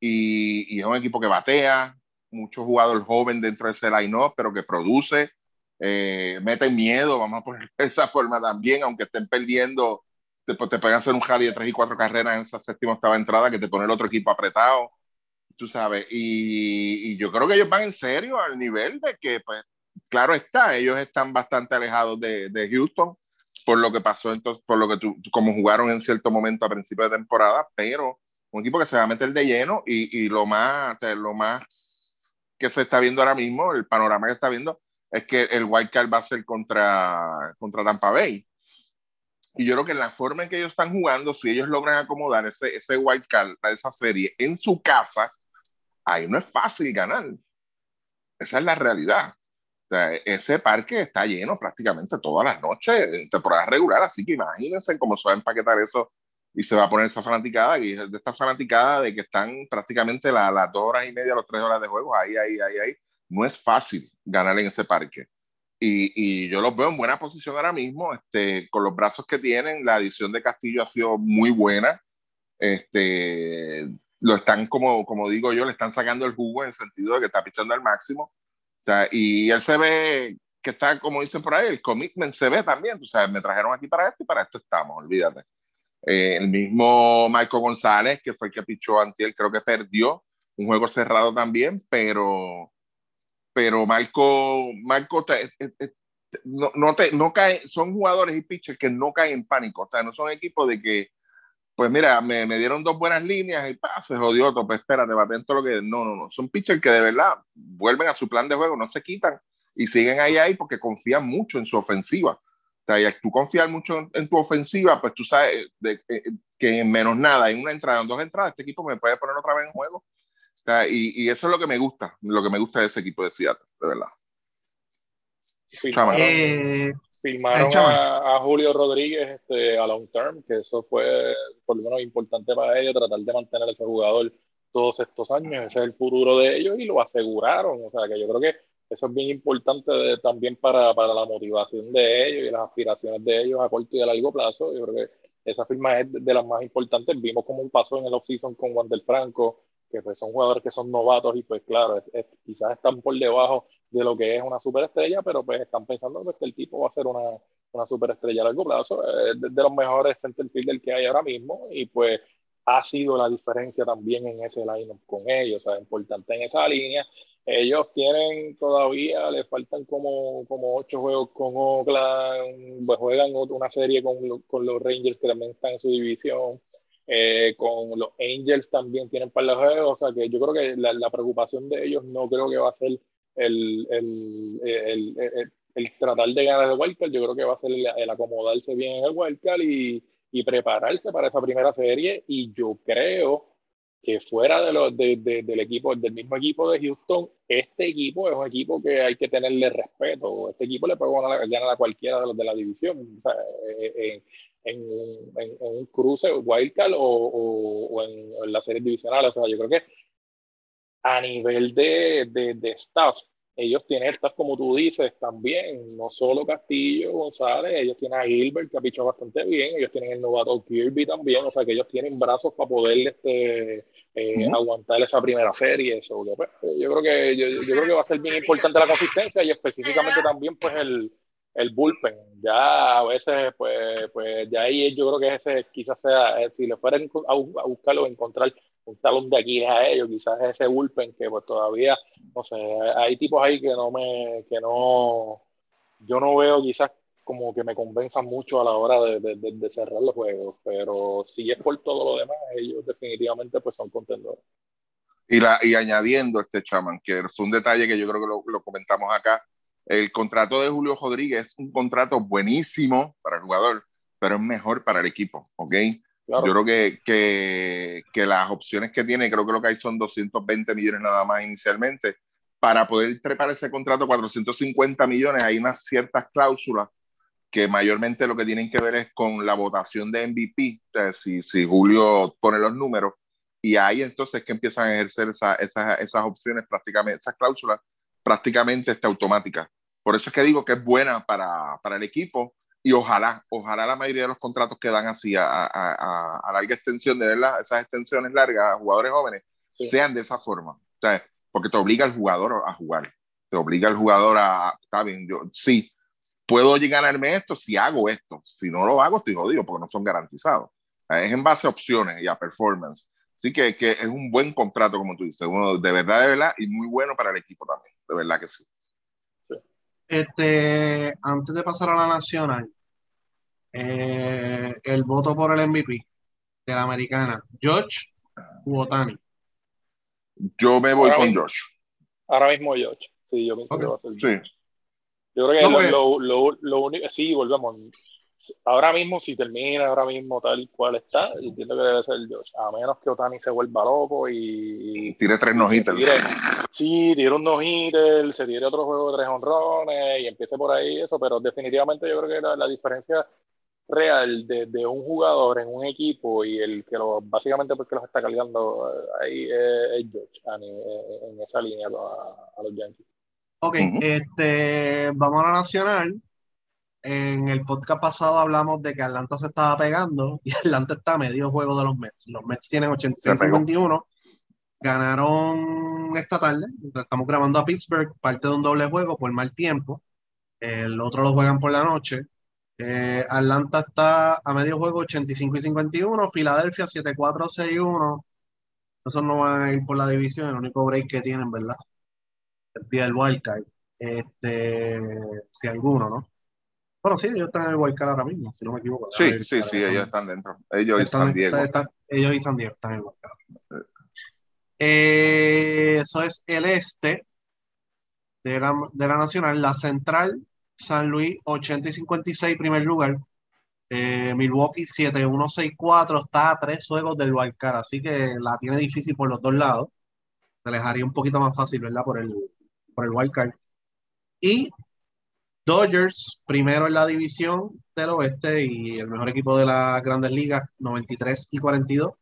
Y, y, es un equipo que batea, mucho jugador joven dentro de ese line-up, pero que produce, mete miedo, vamos a poner esa forma también, aunque estén perdiendo te, te pueden hacer un jali de tres y cuatro carreras en esa séptima octava entrada que te pone el otro equipo apretado, tú sabes, y, y, yo creo que ellos van en serio al nivel de que, pues, claro está, ellos están bastante alejados de, de Houston por lo que pasó entonces, por lo que tú, como jugaron en cierto momento a principio de temporada, pero un equipo que se va a meter de lleno y, y lo más, o sea, lo más que se está viendo ahora mismo, el panorama que está viendo, es que el White card va a ser contra, contra Tampa Bay. Y yo creo que la forma en que ellos están jugando, si ellos logran acomodar ese, ese wild card, esa serie en su casa, ahí no es fácil ganar. Esa es la realidad. O ese parque está lleno prácticamente todas las noches en temporada regular, así que imagínense cómo se va a empaquetar eso y se va a poner esa fanaticada, y de esta fanaticada de que están prácticamente las dos horas y media, los tres horas de juego, ahí, ahí, ahí, ahí. No es fácil ganar en ese parque. Y, yo los veo en buena posición ahora mismo, este, con los brazos que tienen, la edición de Castillo ha sido muy buena, este, lo están, como, como digo yo, le están sacando el jugo en el sentido de que está pichando al máximo, sea, y él se ve que está, como dicen por ahí, el commitment se ve también, o sea, me trajeron aquí para esto y para esto estamos, olvídate. Eh, el mismo Michael González, que fue el que pichó Antiel, creo que perdió un juego cerrado también, pero pero Marco, Marco no, no, te, no cae, son jugadores y pitchers que no caen en pánico, o sea, no son equipos de que, pues mira, me, me dieron dos buenas líneas y pa, se jodió otro, pues espérate, va atento lo que, no, no, no, son pitchers que de verdad vuelven a su plan de juego, no se quitan y siguen ahí ahí porque confían mucho en su ofensiva. O sea, y tú confías mucho en, tu ofensiva, pues tú sabes de, eh, que en menos nada, en una entrada, en dos entradas, este equipo me puede poner otra vez en juego y, eso es lo que me gusta, lo que me gusta de ese equipo de Seattle, de verdad. Eh, a, Julio Rodríguez este, a long term, que eso fue por lo menos importante para ellos, tratar de mantener a ese jugador todos estos años, ese es el futuro de ellos y lo aseguraron, o sea que yo creo que eso es bien importante también para, para, la motivación de ellos y las aspiraciones de ellos a corto y a largo plazo, yo creo que esa firma es de, las más importantes, vimos como un paso en el offseason con Wander Franco, que pues son jugadores que son novatos y pues claro, quizás están por debajo de lo que es una superestrella, pero pues están pensando que el tipo va a ser una, una superestrella a largo plazo, es de, los mejores center fielder que hay ahora mismo y pues ha sido la diferencia también en ese line con ellos, o sea, importante en esa línea. Ellos tienen todavía, les faltan como, como ocho juegos con Oakland, pues juegan una serie con, con los Rangers que también están en su división Eh, con los Angels también tienen para los juegos, o sea que yo creo que la, preocupación de ellos no creo que va a ser el, el, el, el tratar de ganar el wildcard, yo creo que va a ser el, acomodarse bien en el wildcard y, y prepararse para esa primera serie y yo creo que fuera de los, de, del equipo, del mismo equipo de Houston, este equipo es un equipo que hay que tenerle respeto. Este equipo le puede ganar, a cualquiera de los de la división. Eh, eh, en, en, un cruce wildcard o, o, en, la serie divisional. O sea, yo creo que a nivel de, de, de staff, ellos tienen estas, como tú dices, también, no solo Castillo, González, ellos tienen a Gilbert, que ha pichado bastante bien, ellos tienen el novato Kirby también, o sea que ellos tienen brazos para poder este, eh, aguantar esa primera serie. Eso, pues, yo, creo que, yo, yo, creo que va a ser bien importante la consistencia y específicamente también pues el, el bullpen. Ya a veces, pues, pues ya ahí yo creo que ese quizás sea, eh, si le fueran a, buscarlo, encontrar un talón de aquí a ellos, quizás ese bullpen que pues todavía, no sé, hay tipos ahí que no me, que no, yo no veo quizás como que me convenzan mucho a la hora de, de, cerrar los juegos, pero si es por todo lo demás, ellos definitivamente pues son contendores. Y, la, y añadiendo este chaman, que fue un detalle que yo creo que lo comentamos acá, el contrato de Julio Rodríguez es un contrato buenísimo para el jugador, pero es mejor para el equipo, ¿ok? Yo creo que, que, que, las opciones que tiene, creo que lo que hay son 220 millones nada más inicialmente. Para poder trepar ese contrato, 450 millones, hay unas ciertas cláusulas que mayormente lo que tienen que ver es con la votación de MVP, si, si Julio pone los números, y ahí entonces que empiezan a ejercer esa, esas opciones prácticamente, esas cláusulas prácticamente está automática. Por eso es que digo que es buena para, para el equipo y ojalá, ojalá la mayoría de los contratos que dan así a, a, a larga extensión, de verdad, esas extensiones largas a jugadores jóvenes, sean de esa forma. O sea, porque te obliga al jugador a jugar. Te obliga al jugador a, está bien, yo sí, puedo llegar a ganarme esto si hago esto. Si no lo hago, estoy jodido porque no son garantizados. Es en base a opciones y a performance. Así que, que es un buen contrato, como tú dices, uno de verdad, de verdad, y muy bueno para el equipo también. De verdad que sí. Este, antes de pasar a la nacional, eh, el voto por el MVP de la americana, George u Otani. Yo me voy con Josh. Ahora mismo George. Sí, yo pienso que va a ser Sí. Yo creo que lo, lo, lo, único, sí, volvemos. Ahora mismo, si termina ahora mismo tal cual está, entiendo que debe ser Josh. A menos que Otani se vuelva loco y. Tire tres nojitas. Sí, tire un no se tire otro juego de tres honrones y empiece por ahí eso, pero definitivamente yo creo que la, diferencia real de, de, un jugador en un equipo y el que lo, básicamente porque los está cargando eh, ahí es, George en, esa línea a, los Yankees. Ok, este, vamos a la nacional. En el podcast pasado hablamos de que Atlanta se estaba pegando y Atlanta está a medio juego de los Mets. Los Mets tienen 86-51 Ganaron esta tarde, estamos grabando a Pittsburgh, parte de un doble juego por mal tiempo. El otro lo juegan por la noche. Eh, Atlanta está a medio juego 85 y 51, Filadelfia 7-4-6-1. Esos no van a ir por la división, el único break que tienen, ¿verdad? El pie del wildcard. Este, si alguno, ¿no? Bueno, sí, ellos están en el wildcard ahora mismo, si no me equivoco. Sí, sí, sí, ellos están dentro. Ellos y San Diego. ellos y San Diego están en el wildcard. Eh, eh, eso es el este de la, de la, Nacional. La Central, San Luis, 80 y 56, primer lugar. Eh, Milwaukee, 7-1-6-4, está a tres juegos del Wildcard, así que la tiene difícil por los dos lados. Se les haría un poquito más fácil, ¿verdad? Por el, por el Wildcard. Y Dodgers, primero en la división del oeste y el mejor equipo de las grandes ligas, 93 y 42.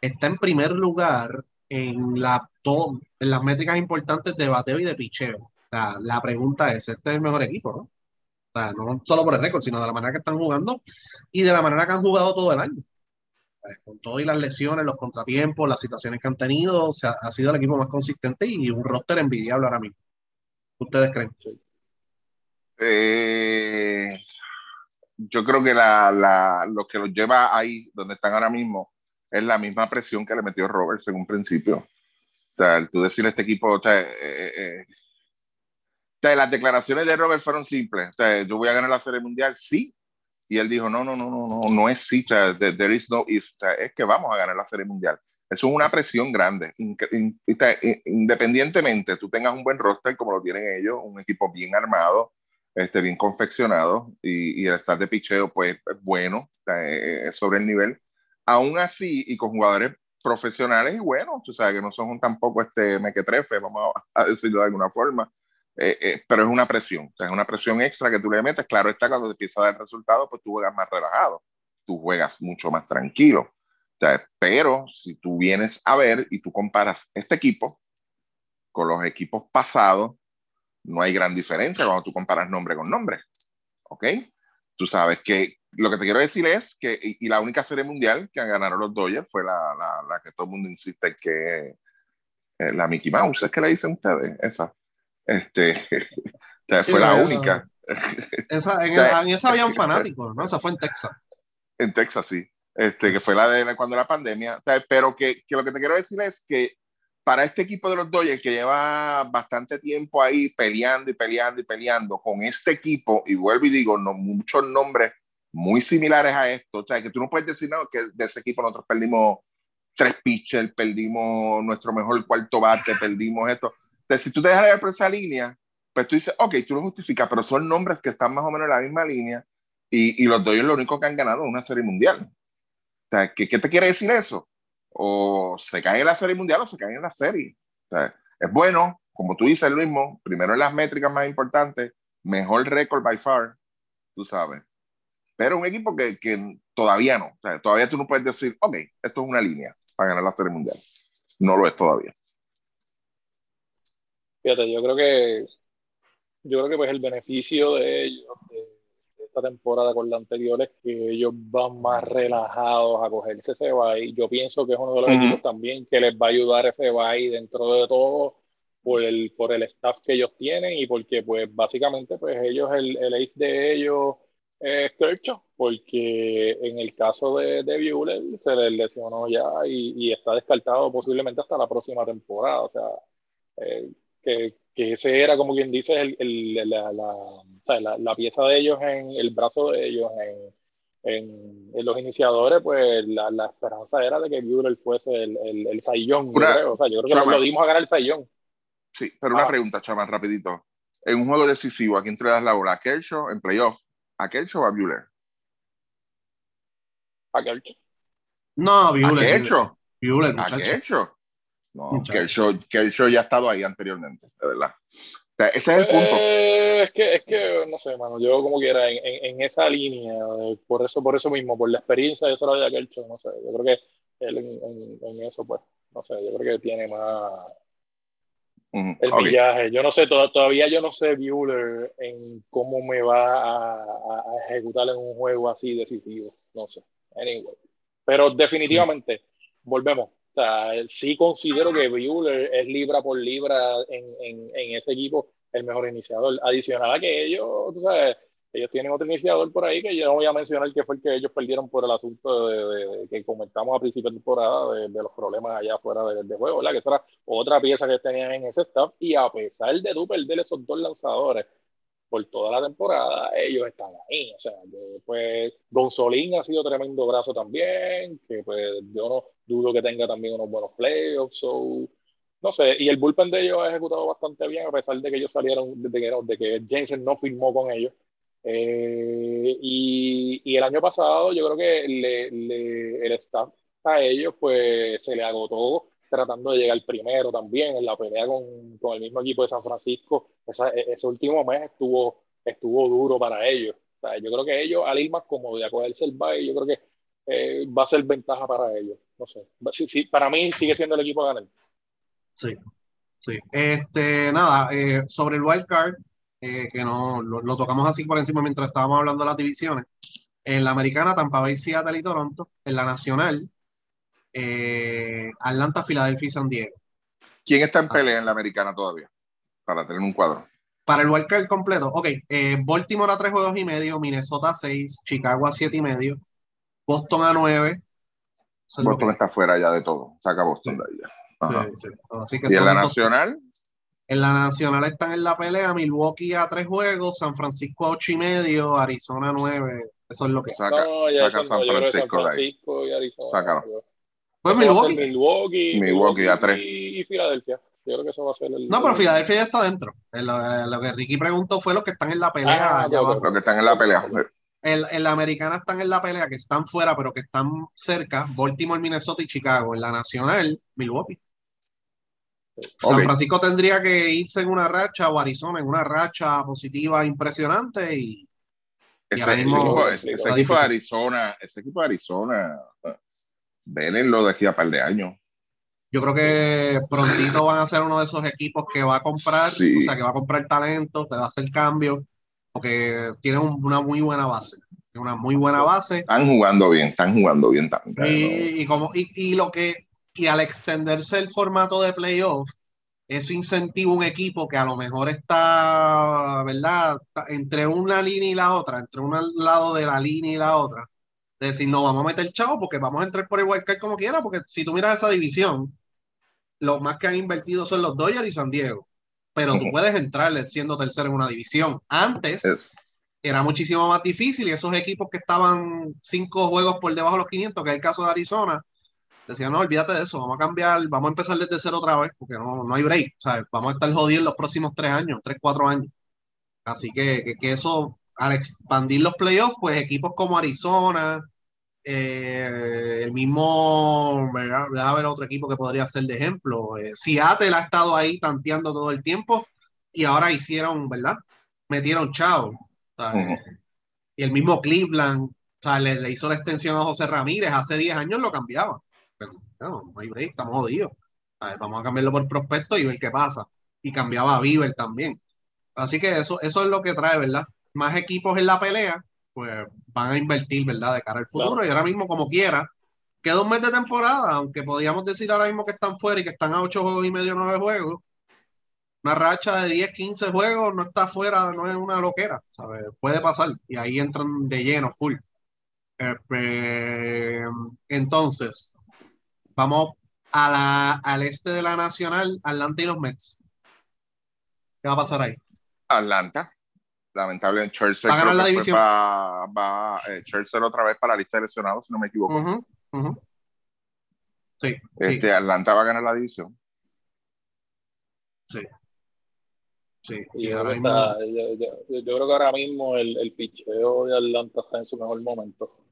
Está en primer lugar en, la, en las métricas importantes de bateo y de picheo. La, la pregunta es, ¿este es el mejor equipo, no? O sea, no solo por el récord, sino de la manera que están jugando y de la manera que han jugado todo el año. Con todo y las lesiones, los contratiempos, las situaciones que han tenido, o sea, ha sido el equipo más consistente y un roster envidiable ahora mismo. ¿Ustedes creen? Eh, yo creo que la, la, lo que los lleva ahí, donde están ahora mismo, es la misma presión que le metió Roberts en un principio. O sea, tú decirle a este equipo, o sea, eh, eh, eh, las declaraciones de Robert fueron simples. O sea, yo voy a ganar la Serie Mundial, sí, Y él dijo, no, no, no, no, no, no es sí, there is no if, es que vamos a ganar la Serie Mundial. Eso es una presión grande. Independientemente, tú tengas un buen roster como lo tienen ellos, un equipo bien armado, este, bien confeccionado y, el estar de picheo pues es bueno, es sobre el nivel. Aún así, y con jugadores profesionales y buenos, tú sabes que no son tampoco este mequetrefe, vamos a, decirlo de alguna forma, eh, eh, pero es una presión, es una presión extra que tú le metes. Claro está, cuando te empieza a dar resultado, pues tú juegas más relajado, tú juegas mucho más tranquilo. pero si tú vienes a ver y tú comparas este equipo con los equipos pasados, no hay gran diferencia cuando tú comparas nombre con nombre. ¿Ok? Tú sabes que lo que te quiero decir es que, y, la única serie mundial que ganaron los Dodgers fue la, la, la que todo el mundo insiste que eh, la Mickey Mouse, es que le dicen ustedes, esa. Este, fue la única. Esa, en, esa habían fanáticos, ¿no? Esa fue en Texas. En Texas, sí. Este, que fue la de cuando la pandemia. pero que, que, lo que te quiero decir es que para este equipo de los Dodgers que lleva bastante tiempo ahí peleando y peleando y peleando con este equipo, y vuelvo y digo, no, muchos nombres muy similares a esto, o sea, que tú no puedes decir no, que de ese equipo nosotros perdimos tres pitchers, perdimos nuestro mejor cuarto bate, perdimos esto. Entonces, si tú te dejas por esa línea, pues tú dices, ok, tú lo justificas, pero son nombres que están más o menos en la misma línea y, y los Dodgers lo único que han ganado es una serie mundial. O sea, ¿qué, ¿qué te quiere decir eso? O se caen en la serie mundial o se caen en la serie. es bueno, como tú dices, mismo, primero en las métricas más importantes, mejor récord by far, tú sabes. Pero un equipo que, que todavía no, todavía tú no puedes decir, ok, esto es una línea para ganar la serie mundial. No lo es todavía. Fíjate, yo creo que yo creo que pues el beneficio de ellos, esta temporada con la anterior es que ellos van más relajados a cogerse ese bye. Yo pienso que es uno de los equipos también que les va a ayudar ese bye dentro de todo por el, por el staff que ellos tienen y porque pues básicamente pues ellos, el, el ace de ellos es Kershaw, porque en el caso de, de Buehler se les lesionó ya y, y, está descartado posiblemente hasta la próxima temporada. O sea, eh, que, que, ese era como quien dice el, el, la, la la, pieza de ellos en el brazo de ellos, en, en, los iniciadores, pues la, la, esperanza era de que Buehler fuese el, el, el Sayón, yo creo. O sea, yo creo que lo, dimos a ganar el Sayón. Sí, pero una pregunta, Chaman, rapidito. En un juego decisivo, ¿a quién te le das la bola? ¿A Kershaw en playoff? ¿A Kershaw o a Buehler? ¿A Kershaw? No, Buehler. ¿A Kershaw? Buehler, ¿A Kershaw? No, Kershaw, Kershaw ya ha estado ahí anteriormente, de verdad ese es el punto. Eh, es, que, es que, no sé, mano, yo como quiera, en, en, esa línea, por eso por eso mismo, por la experiencia de eso lo había hecho, no sé, yo creo que él en, en, eso, pues, no sé, yo creo que tiene más el viaje. Yo no sé, todavía yo no sé Bueller en cómo me va a, a, ejecutar en un juego así decisivo, no sé, anyway. Pero definitivamente, volvemos, sí considero que Bueller es libra por libra en, en, ese equipo el mejor iniciador. Adicional a que ellos, tú sabes, ellos tienen otro iniciador por ahí que yo no voy a mencionar que fue el que ellos perdieron por el asunto de, que comentamos a principio de temporada de, los problemas allá afuera de juego, ¿verdad? Que esa era otra pieza que tenían en ese staff y a pesar de tú perder esos dos lanzadores, por toda la temporada, ellos están ahí. O sea, pues Gonzolín ha sido tremendo brazo también, que pues yo no dudo que tenga también unos buenos playoffs. So, no sé, y el bullpen de ellos ha ejecutado bastante bien, a pesar de que ellos salieron, de que, de que Jensen no firmó con ellos. Eh, y, y, el año pasado yo creo que le, le, el staff a ellos pues se le agotó tratando de llegar primero también en la pelea con, con el mismo equipo de San Francisco. E, ese último mes estuvo, estuvo duro para ellos. Yo creo que ellos, al ir más cómodo y acogerse el bye, yo creo que eh, va a ser ventaja para ellos. No sé. Sí, para mí sigue siendo el equipo a ganar. Sí, sí. Este, nada, eh, sobre el wild card, eh, que no lo, lo, tocamos así por encima mientras estábamos hablando de las divisiones. En la americana, Tampa Bay, Seattle y Toronto. En la nacional, eh, Atlanta, Filadelfia y San Diego. ¿Quién está en pelea en la americana todavía? Para tener un cuadro. Para el wildcard completo, ok. Eh, Baltimore a tres juegos y medio, Minnesota a seis, Chicago a siete y medio, Boston a nueve. Boston está fuera ya de todo. Saca Boston de ahí ya. Sí, sí. ¿Y en la nacional? En la nacional están en la pelea Milwaukee a tres juegos, San Francisco a ocho y medio, Arizona a nueve. Eso es lo que saca, saca San Francisco, de ahí. Sácalo. Pues Milwaukee. Milwaukee. Milwaukee a tres. Y, Filadelfia. Yo creo que eso va a ser el. No, pero Filadelfia ya está dentro. Lo, que Ricky preguntó fue los que están en la pelea. Ah, los que están en la pelea. El, en la americana están en la pelea, que están fuera, pero que están cerca. Baltimore, Minnesota y Chicago. En la nacional, Milwaukee. San Francisco tendría que irse en una racha o Arizona en una racha positiva impresionante y, ese, equipo, de Arizona, ese equipo de Arizona, ven lo de aquí a par de años. Yo creo que prontito van a ser uno de esos equipos que va a comprar, o sea, que va a comprar talento, que va a hacer cambios, porque tienen una muy buena base. Una muy buena base. Están jugando bien, están jugando bien también. Y, y como, y, y, lo que, y al extenderse el formato de playoff, eso incentiva un equipo que a lo mejor está, ¿verdad? Entre una línea y la otra, entre un lado de la línea y la otra. De decir, no, vamos a meter chavo porque vamos a entrar por el wildcard como quiera, porque si tú miras esa división, los más que han invertido son los Dodgers y San Diego. Pero tú puedes entrar siendo tercero en una división. Antes era muchísimo más difícil y esos equipos que estaban cinco juegos por debajo de los 500, que es el caso de Arizona, decía, no, olvídate de eso, vamos a cambiar, vamos a empezar desde cero otra vez, porque no, no hay break, ¿sabes? Vamos a estar jodidos los próximos tres años, tres, cuatro años. Así que, que, eso, al expandir los playoffs, pues equipos como Arizona, eh, el mismo, a ver otro equipo que podría ser de ejemplo. Eh, Seattle ha estado ahí tanteando todo el tiempo y ahora hicieron, ¿verdad? Metieron chao. Y el mismo Cleveland, o sea, le, le, hizo la extensión a José Ramírez, hace 10 años lo cambiaba no, hay break, estamos jodidos. vamos a cambiarlo por prospecto y ver qué pasa. Y cambiaba a Bieber también. Así que eso, eso es lo que trae, ¿verdad? Más equipos en la pelea, pues van a invertir, ¿verdad? De cara al futuro. Y ahora mismo, como quiera, queda un mes de temporada, aunque podríamos decir ahora mismo que están fuera y que están a 8 juegos y medio, 9 juegos. Una racha de 10, 15 juegos no está fuera, no es una loquera, ¿sabes? Puede pasar. Y ahí entran de lleno, full. Eh, pues, entonces, Vamos a la, al este de la Nacional, Atlanta y los Mets. ¿Qué va a pasar ahí? Atlanta. Lamentablemente, Churchill va a ganar la división. Va, va eh, otra vez para la lista de lesionados, si no me equivoco. Sí, este, Atlanta va a ganar la división. Sí. Sí, y yo, creo que ahora mismo el, el picheo de Atlanta está en su mejor momento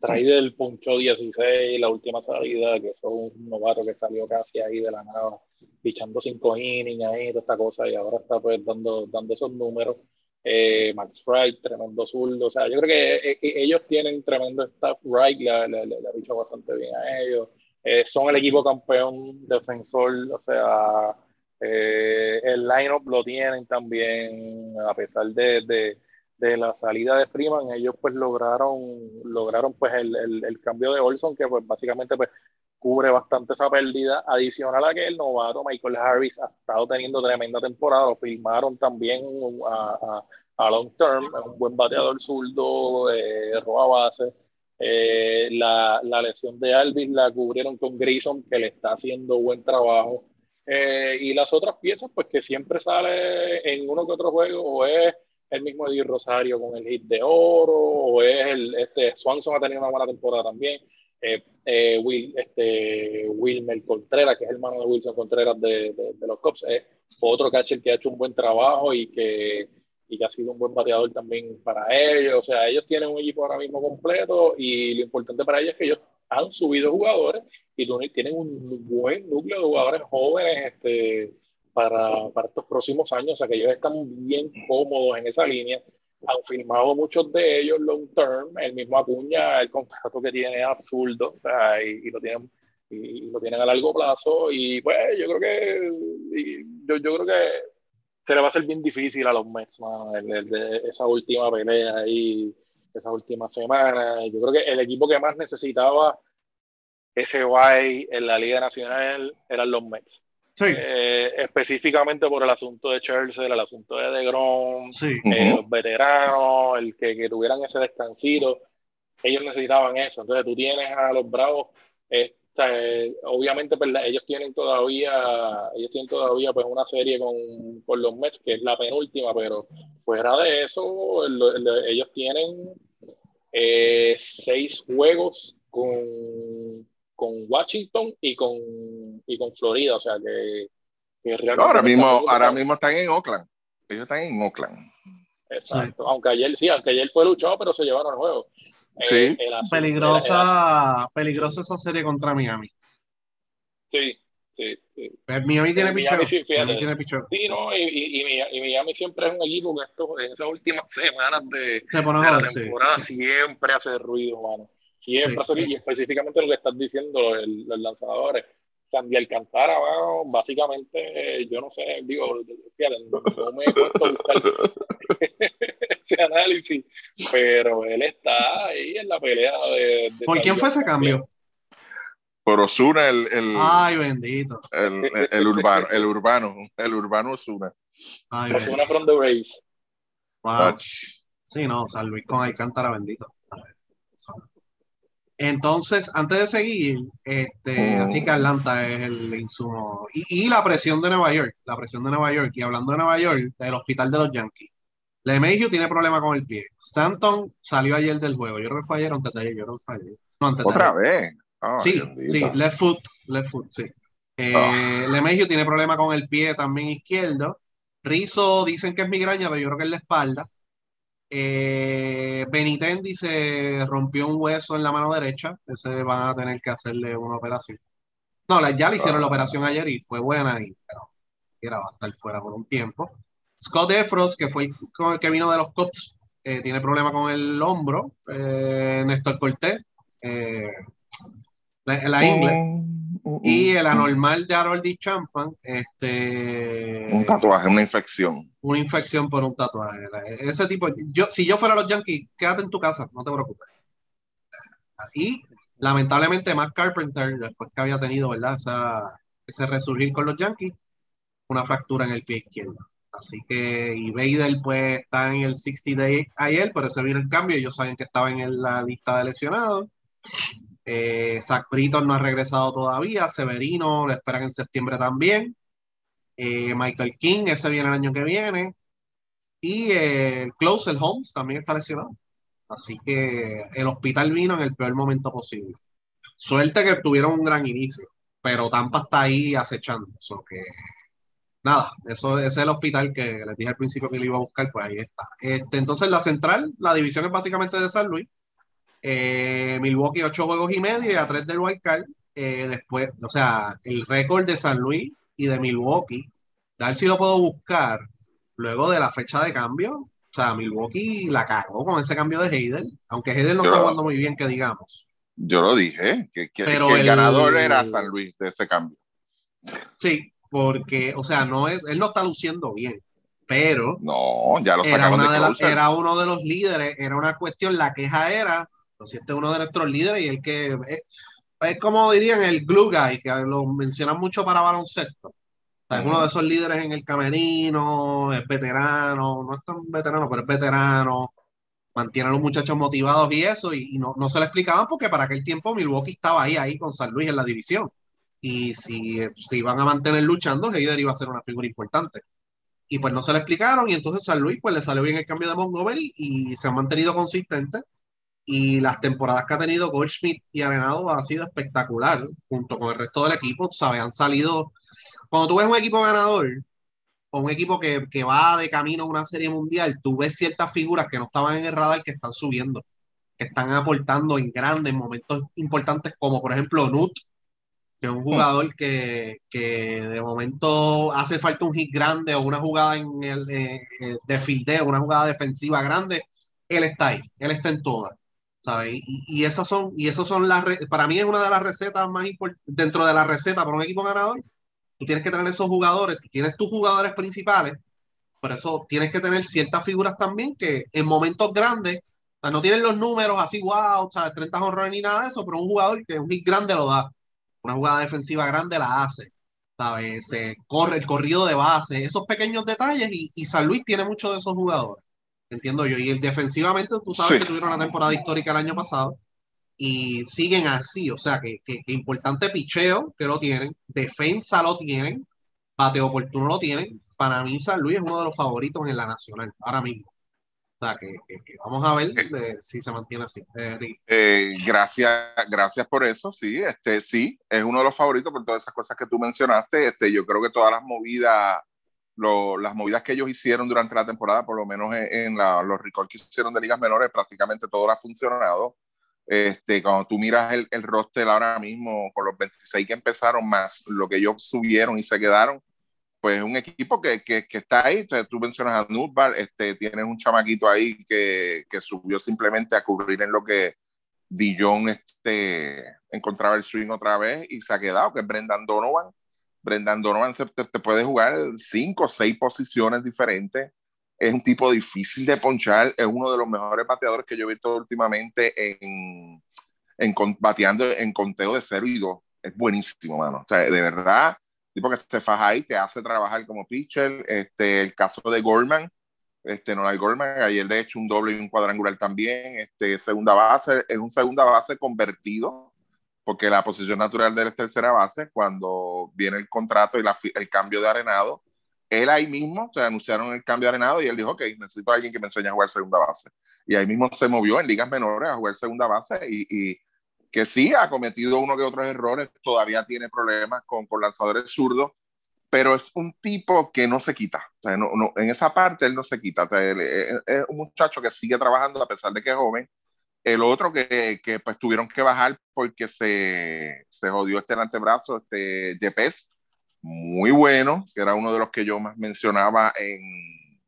trae del puncho 16, la última salida, que fue un novato que salió casi ahí de la nada, pichando cinco innings ahí, toda esta cosa, y ahora está pues dando, dando esos números. Eh, Max Wright, tremendo zurdo, o sea, yo creo que eh, eh, ellos tienen tremendo staff, Wright le, ha dicho bastante bien a ellos, son el equipo campeón defensor, o sea, el lineup lo tienen también, a pesar de de la salida de Freeman, ellos pues lograron, lograron pues el, el, cambio de Olson, que pues básicamente pues cubre bastante esa pérdida, adicional a que el novato Michael Harris ha estado teniendo tremenda temporada, lo firmaron también a, a, long term, un buen bateador zurdo, eh, roba base, eh, la, la, lesión de Alvin la cubrieron con Grayson, que le está haciendo buen trabajo, eh, y las otras piezas pues que siempre sale en uno que otro juego, o es el mismo Eddie Rosario con el hit de oro, o es el, este, Swanson ha tenido una buena temporada también, eh, eh, Will, este, Wilmer Contreras, que es hermano de Wilson Contreras de, de, los Cubs, es otro catcher que ha hecho un buen trabajo y que, y que ha sido un buen bateador también para ellos, o sea, ellos tienen un equipo ahora mismo completo y lo importante para ellos es que ellos han subido jugadores y tienen un buen núcleo de jugadores jóvenes, este, para, para estos próximos años, o sea que ellos están bien cómodos en esa línea. Han firmado muchos de ellos long term, el mismo Acuña, el contrato que tiene es absurdo, o sea, y, lo tienen y, lo tienen a largo plazo y pues yo creo que yo, yo, creo que se le va a ser bien difícil a los Mets, de esa última pelea ahí, esa última semana. Yo creo que el equipo que más necesitaba ese guay en la Liga Nacional eran los Mets. Eh, específicamente por el asunto de Chelsea, el asunto de DeGrom, eh, los veteranos, el que, tuvieran ese descansito, ellos necesitaban eso. Entonces tú tienes a los Bravos, eh, obviamente pues, ellos tienen todavía, ellos tienen todavía pues una serie con, con, los Mets, que es la penúltima, pero fuera de eso, ellos tienen eh, seis juegos con, con Washington y con, y con Florida, o sea que, ahora mismo, ahora mismo están en Oakland. Ellos están en Oakland. Exacto. Aunque ayer, sí, aunque ayer fue luchado, pero se llevaron el juego. Sí. Eh, peligrosa, peligrosa esa serie contra Miami. Sí, sí, sí. Pues Miami tiene pichón. Sí, tiene Sí, no, y, y, y, Miami siempre es un equipo que esto, en esas últimas semanas de, la temporada siempre hace ruido, mano. Siempre hace y específicamente lo que estás diciendo, el, los lanzadores. Sandy Alcantara, básicamente, yo no sé, digo, no me he puesto buscar ese análisis, pero él está ahí en la pelea de. ¿Por quién fue ese cambio? Por Osuna, el, el. Ay, bendito. El, el, urbano, el urbano, el urbano Osuna. Osuna from the race. Wow. Sí, no, San Luis con Alcántara, bendito. Entonces, antes de seguir, este, oh. así que Atlanta es el insumo. Y, la presión de Nueva York, la presión de Nueva York. Y hablando de Nueva York, el hospital de los Yankees. LeMahieu tiene problema con el pie. Stanton salió ayer del juego. Yo creo que fue ayer o antes de ayer. Yo creo que fue ayer. No, antes ¿Otra vez? sí, sí, left foot, left foot, sí. Eh, oh. tiene problema con el pie también izquierdo. Rizzo dicen que es migraña, pero yo creo que es la espalda. Eh, Benitendi se rompió un hueso en la mano derecha. Ese van a tener que hacerle una operación. No, ya le hicieron la operación ayer y fue buena, y, pero era va a estar fuera por un tiempo. Scott Efros, que fue con el que vino de los Cops, eh, tiene problema con el hombro. Eh, Néstor Cortés, eh, la, la ingle. Y el anormal de Harold Champan, este. Un tatuaje, una infección. Una infección por un tatuaje. Ese tipo, yo, si yo fuera los Yankees, quédate en tu casa, no te preocupes. Y lamentablemente, Matt Carpenter, después que había tenido, ¿verdad? ese resurgir con los Yankees, una fractura en el pie izquierdo. Así que, y Vader, pues está en el 60 day ayer, pero ese vino el cambio. Ellos saben que estaba en la lista de lesionados. Zach Britton no ha regresado todavía. Severino lo esperan en septiembre también. Eh, Michael King, ese viene el año que viene. Y eh, el Closer Holmes también está lesionado. Así que el hospital vino en el peor momento posible. Suerte que tuvieron un gran inicio, pero Tampa está ahí acechando. Eso que nada, eso ese es el hospital que les dije al principio que le iba a buscar, pues ahí está. Este, entonces la central, la división es básicamente de San Luis. Eh, Milwaukee ocho juegos y medio y a tres del Wildcard. Eh, después, o sea, el récord de San Luis y de Milwaukee, dar si lo puedo buscar luego de la fecha de cambio. O sea, Milwaukee la cagó con ese cambio de Heidel, aunque Heidel no está jugando muy bien, que digamos. Yo lo dije, que, Pero el, ganador era San Luis de ese cambio. Sí, porque, o sea, no es, él no está luciendo bien, pero no, ya lo sacaron era, de era uno de los líderes, era una cuestión, la queja era si este es uno de nuestros líderes y el que es, como dirían el glue guy, que lo mencionan mucho para baloncesto. es uno de esos líderes en el camerino, es veterano, no es tan veterano, pero es veterano, mantiene a los muchachos motivados y eso, y, no, no, se le explicaban porque para aquel tiempo Milwaukee estaba ahí, ahí con San Luis en la división. Y si se iban a mantener luchando, Heider iba a ser una figura importante. Y pues no se le explicaron, y entonces San Luis pues le salió bien el cambio de Montgomery y se han mantenido consistentes y las temporadas que ha tenido Goldschmidt y Arenado ha sido espectacular, junto con el resto del equipo, ¿sabes? Han salido, cuando tú ves un equipo ganador, o un equipo que, que, va de camino a una serie mundial, tú ves ciertas figuras que no estaban en el radar que están subiendo, que están aportando en grandes momentos importantes, como por ejemplo Nut, que es un jugador que, que de momento hace falta un hit grande o una jugada en el, eh, eh, de fildeo, una jugada defensiva grande, él está ahí, él está en todas. ¿Sabes? Y, esas son, y esas son las, para mí es una de las recetas más importantes, dentro de la receta para un equipo ganador, tú tienes que tener esos jugadores, tú tienes tus jugadores principales, por eso tienes que tener ciertas figuras también que en momentos grandes, no tienen los números así, wow, ¿sabes? 30 horrores ni nada de eso, pero un jugador que un hit grande lo da, una jugada defensiva grande la hace, ¿sabes? Se corre el corrido de base, esos pequeños detalles y, y San Luis tiene muchos de esos jugadores entiendo yo. Y defensivamente, tú sabes que tuvieron una temporada histórica el año pasado y siguen así. O sea, que, que, importante picheo que lo tienen, defensa lo tienen, pateo oportuno lo tienen. Para mí, San Luis es uno de los favoritos en la nacional, ahora mismo. que, vamos a ver si se mantiene así. Eh, gracias, gracias por eso, sí, este, sí, es uno de los favoritos por todas esas cosas que tú mencionaste. Este, yo creo que todas las movidas, las movidas que ellos hicieron durante la temporada, por lo menos en, los records que hicieron de ligas menores, prácticamente todo ha funcionado. Este, cuando tú miras el, el roster ahora mismo, con los 26 que empezaron, más lo que ellos subieron y se quedaron, pues un equipo que, que, que está ahí. Entonces, tú mencionas a Nutbar, este, tienes un chamaquito ahí que, que, subió simplemente a cubrir en lo que Dijon este, encontraba el swing otra vez y se ha quedado, que es Brendan Donovan. Brendan Donovan se, te, puede jugar cinco o seis posiciones diferentes. Es un tipo difícil de ponchar. Es uno de los mejores bateadores que yo he visto últimamente en, en bateando en conteo de 0 y 2. Es buenísimo, mano. O sea, de verdad, tipo que se faja ahí, te hace trabajar como pitcher. Este, el caso de Gorman, este, hay Gorman, ayer de hecho un doble y un cuadrangular también. Este, segunda base, es un segunda base convertido, porque la posición natural de él es tercera base. Cuando viene el contrato y la, el cambio de arenado, él ahí mismo, se anunciaron el cambio de arenado y él dijo, ok, necesito a alguien que me enseñe a jugar segunda base. Y ahí mismo se movió en ligas menores a jugar segunda base y, y que sí ha cometido uno que otros errores, todavía tiene problemas con, con lanzadores zurdos, pero es un tipo que no se quita. no, no, en esa parte él no se quita. es, un muchacho que sigue trabajando a pesar de que es joven. El otro que, que pues tuvieron que bajar porque se, se jodió este antebrazo, este Yepes, muy bueno, que era uno de los que yo más mencionaba en,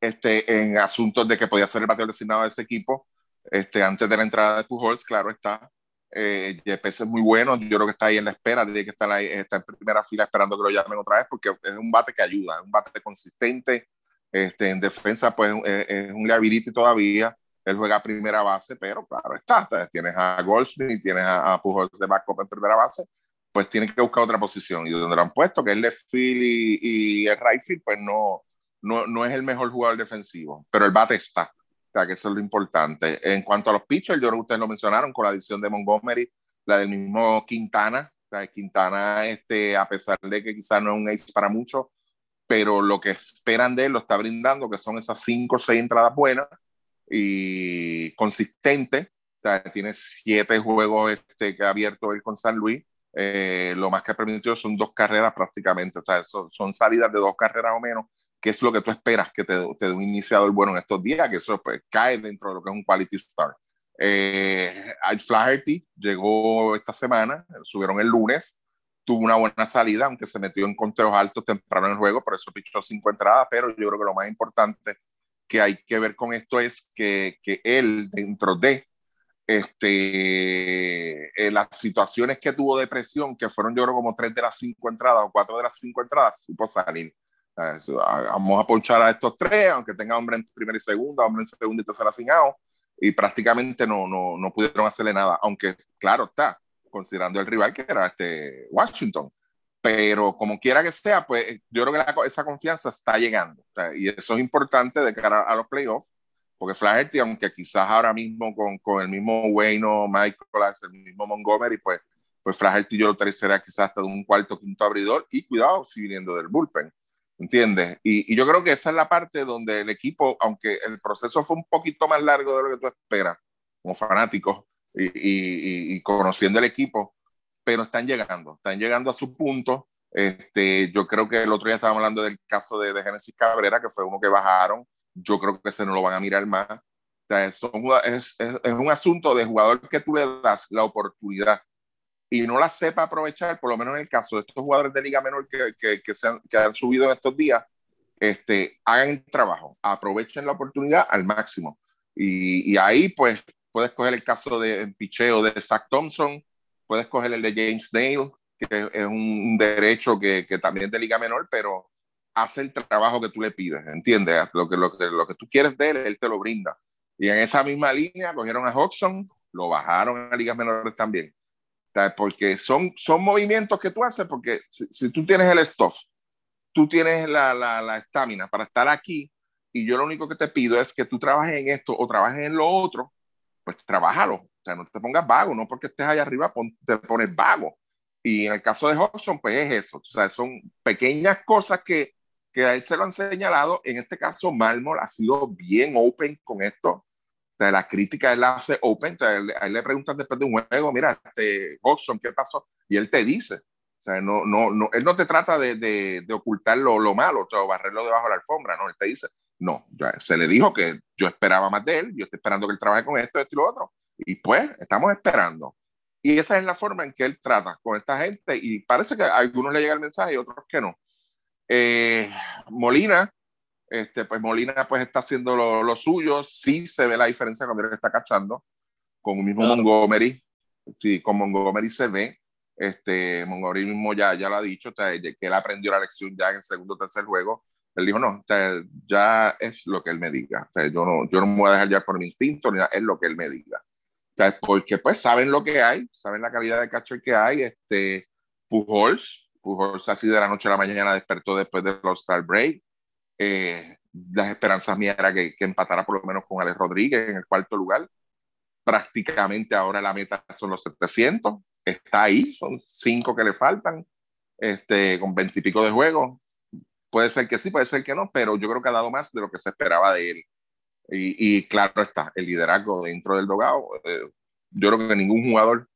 este, en asuntos de que podía ser el bateador designado de ese equipo este, antes de la entrada de Pujols, claro está. Eh, es muy bueno, yo creo que está ahí en la espera, tiene que estar ahí, está en primera fila esperando que lo llamen otra vez, porque es un bate que ayuda, es un bate consistente, este, en defensa pues es, un liability todavía, él juega a primera base, pero claro está, tienes a Goldsmith, tienes a, Pujols de backup en primera base, pues tienen que buscar otra posición, y donde lo han puesto, que es left field y, y el right field, pues no, no, no es el mejor jugador defensivo, pero el bate está sea, que eso es lo importante. En cuanto a los pitchers, yo creo que ustedes lo mencionaron con la adición de Montgomery, la del mismo Quintana. O sea, Quintana, este, a pesar de que quizás no es un ace para muchos, pero lo que esperan de él lo está brindando, que son esas cinco o seis entradas buenas y consistentes. O sea, tiene siete juegos este, que ha abierto él con San Luis. Eh, lo más que ha permitido son dos carreras prácticamente. O sea, son, son salidas de dos carreras o menos qué es lo que tú esperas que te, te dé un iniciador bueno en estos días, que eso pues, cae dentro de lo que es un quality start. Eh, Flaherty llegó esta semana, subieron el lunes, tuvo una buena salida, aunque se metió en conteos altos temprano en el juego, por eso pichó cinco entradas, pero yo creo que lo más importante que hay que ver con esto es que, que él, dentro de este, eh, las situaciones que tuvo de presión, que fueron yo creo como tres de las cinco entradas o cuatro de las cinco entradas, supo salir. Vamos a ponchar a estos tres, aunque tenga hombre en primera y segunda, hombre en segunda y tercera sin out, y prácticamente no, no, no pudieron hacerle nada, aunque claro está, considerando el rival que era este Washington. Pero como quiera que sea, pues yo creo que la, esa confianza está llegando. y eso es importante de cara a, los playoffs, porque Flaherty, aunque quizás ahora mismo con, con el mismo Wayne o Michael, el mismo Montgomery, pues, pues Flaherty yo lo tercera quizás hasta de un cuarto, quinto abridor, y cuidado si viniendo del bullpen. ¿Entiendes? Y, yo creo que esa es la parte donde el equipo, aunque el proceso fue un poquito más largo de lo que tú esperas, como fanático y, y, conociendo el equipo, pero están llegando, están llegando a su punto. Este, yo creo que el otro día estábamos hablando del caso de, de Genesis Cabrera, que fue uno que bajaron. Yo creo que ese no lo van a mirar más. O sea, es, es, es un asunto de jugador que tú le das la oportunidad y no la sepa aprovechar, por lo menos en el caso de estos jugadores de Liga Menor que, que, que, se han, que han subido en estos días, este, hagan el trabajo, aprovechen la oportunidad al máximo. Y, y ahí, pues, puedes coger el caso de picheo de Zach Thompson, puedes coger el de James Dale, que es un derecho que, que también es de Liga Menor, pero hace el trabajo que tú le pides, ¿entiendes? Lo que, lo, que, lo que tú quieres de él, él te lo brinda. Y en esa misma línea cogieron a Hodgson, lo bajaron a ligas menores también porque son, son movimientos que tú haces, porque si, tú tienes el stuff, tú tienes la estamina la, para estar aquí, y yo lo único que te pido es que tú trabajes en esto o trabajes en lo otro, pues trabájalo. O sea, no te pongas vago, no porque estés allá arriba te pones vago. Y en el caso de Hobson, pues es eso. O sea, son pequeñas cosas que, que a él se lo han señalado. En este caso, Malmol ha sido bien open con esto. O sea, la crítica él la hace open. a él le preguntan después de un juego, mira, este, Hodgson, ¿qué pasó? Y él te dice. O sea, no, no, no, él no te trata de, de, de ocultar lo, lo malo o barrerlo debajo de la alfombra, no, él te dice, no, ya se le dijo que yo esperaba más de él, yo estoy esperando que él trabaje con esto, esto y lo otro. Y pues, estamos esperando. Y esa es la forma en que él trata con esta gente y parece que a algunos le llega el mensaje y otros que no. Eh, Molina, este, pues Molina pues está haciendo lo, lo, suyo, sí se ve la diferencia cuando él está cachando con el mismo Montgomery, sí, con Montgomery se ve, este, Montgomery mismo ya, ya lo ha dicho, que él aprendió la lección ya en el segundo o tercer juego, él dijo, no, ya es lo que él me diga, yo, no, yo no me voy a dejar ya por mi instinto, ni nada, es lo que él me diga. porque pues saben lo que hay, saben la calidad de cacho que hay, este, Pujols, Pujols así de la noche a la mañana despertó después del All-Star Break. Eh, las esperanzas mías era que, que, empatara por lo menos con Alex Rodríguez en el cuarto lugar. Prácticamente ahora la meta son los 700. Está ahí, son cinco que le faltan, este, con veintipico de juegos. Puede ser que sí, puede ser que no, pero yo creo que ha dado más de lo que se esperaba de él. Y, y claro está, el liderazgo dentro del dogado. Eh, yo creo que ningún jugador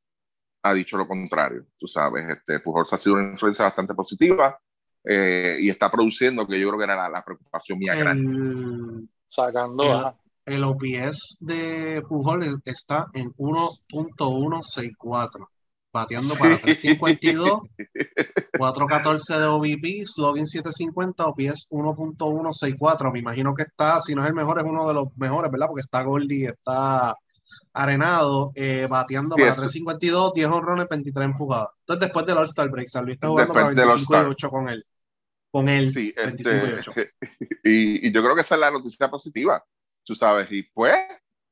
ha dicho lo contrario, tú sabes, este, Pujols ha sido una influencia bastante positiva eh, y está produciendo, que yo creo que era la, preocupación mía grande. Sacando el, OPS de Pujols está en 1.164, bateando para 352, 414 de OVP, slogan 750, OPS 1.164. Me imagino que está, si no es el mejor, es uno de los mejores, ¿verdad? Porque está Goldie, está Arenado, eh, bateando para 352, 10 honrones, 23 enfogadas. Entonces, después del All-Star Break, San Luis está jugando para 25 y 8 con él. Con él, sí, 25 este, y 8. Y, yo creo que esa es la noticia positiva, tú sabes. Y pues,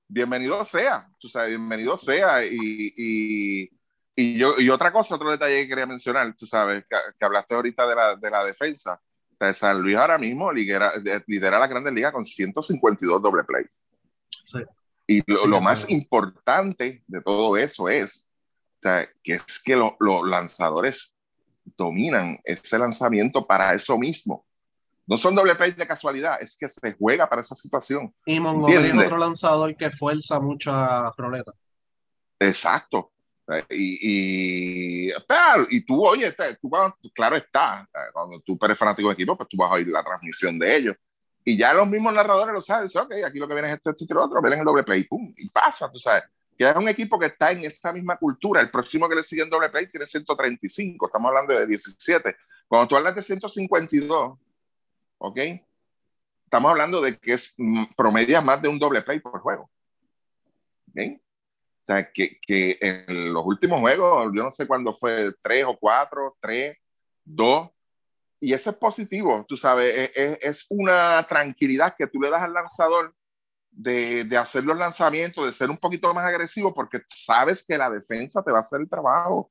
bienvenido sea, tú sabes, bienvenido sea. Y, y, y, yo, y otra cosa, otro detalle que quería mencionar, tú sabes, que, hablaste ahorita de la, de la defensa. De San Luis ahora mismo lidera, lidera la Grandes Ligas con 152 doble play. Sí. Y lo, más importante de todo eso es que es que los lanzadores dominan ese lanzamiento para eso mismo. No son doble play de casualidad, es que se juega para esa situación. Y Montgomery es otro lanzador que fuerza mucho a Roleta. Exacto. Y, y, y tú, oye, tú, claro está, cuando tú eres fanático de equipo, pues tú vas a oír la transmisión de ellos. Y ya los mismos narradores lo saben, ok, aquí lo que viene es esto, esto y lo otro, ven el doble play, pum, y pasa, tú sabes. Que es un equipo que está en esta misma cultura. El próximo que le sigue en doble play tiene 135, estamos hablando de 17. Cuando tú hablas de 152, ok, estamos hablando de que es mm, promedia más de un doble play por juego. ¿ok? Sea, que, que en los últimos juegos, yo no sé cuándo fue, tres o cuatro, tres, dos, y eso es positivo, tú sabes, es, es, una tranquilidad que tú le das al lanzador de, de, hacer los lanzamientos, de ser un poquito más agresivo, porque sabes que la defensa te va a hacer el trabajo,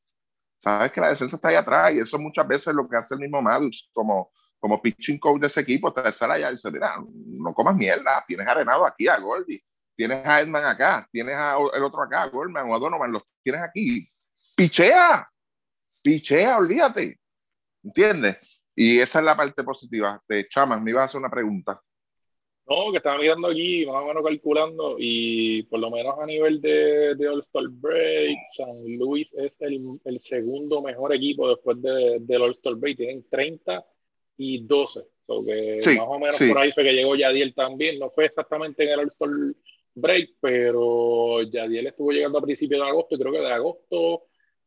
sabes que la defensa está ahí atrás, y eso muchas veces es lo que hace el mismo Maddox como, como pitching coach de ese equipo, te sale allá y dice, mira, no comas mierda, tienes arenado aquí a Goldie, tienes a Edman acá, tienes a el otro acá, Goldman o a Donovan, los tienes aquí, pichea, pichea, olvídate, ¿entiendes? Y esa es la parte positiva. De Chaman, me ibas a hacer una pregunta. No, que estaba mirando aquí, más o menos calculando, y por lo menos a nivel de, de All-Star Break, San Luis es el, el segundo mejor equipo después de, del All-Star Break. Tienen 30 y 12. So que más o menos por ahí fue que llegó Yadiel también. No fue exactamente en el All-Star Break, pero Yadiel estuvo llegando a principios de agosto, y creo que de agosto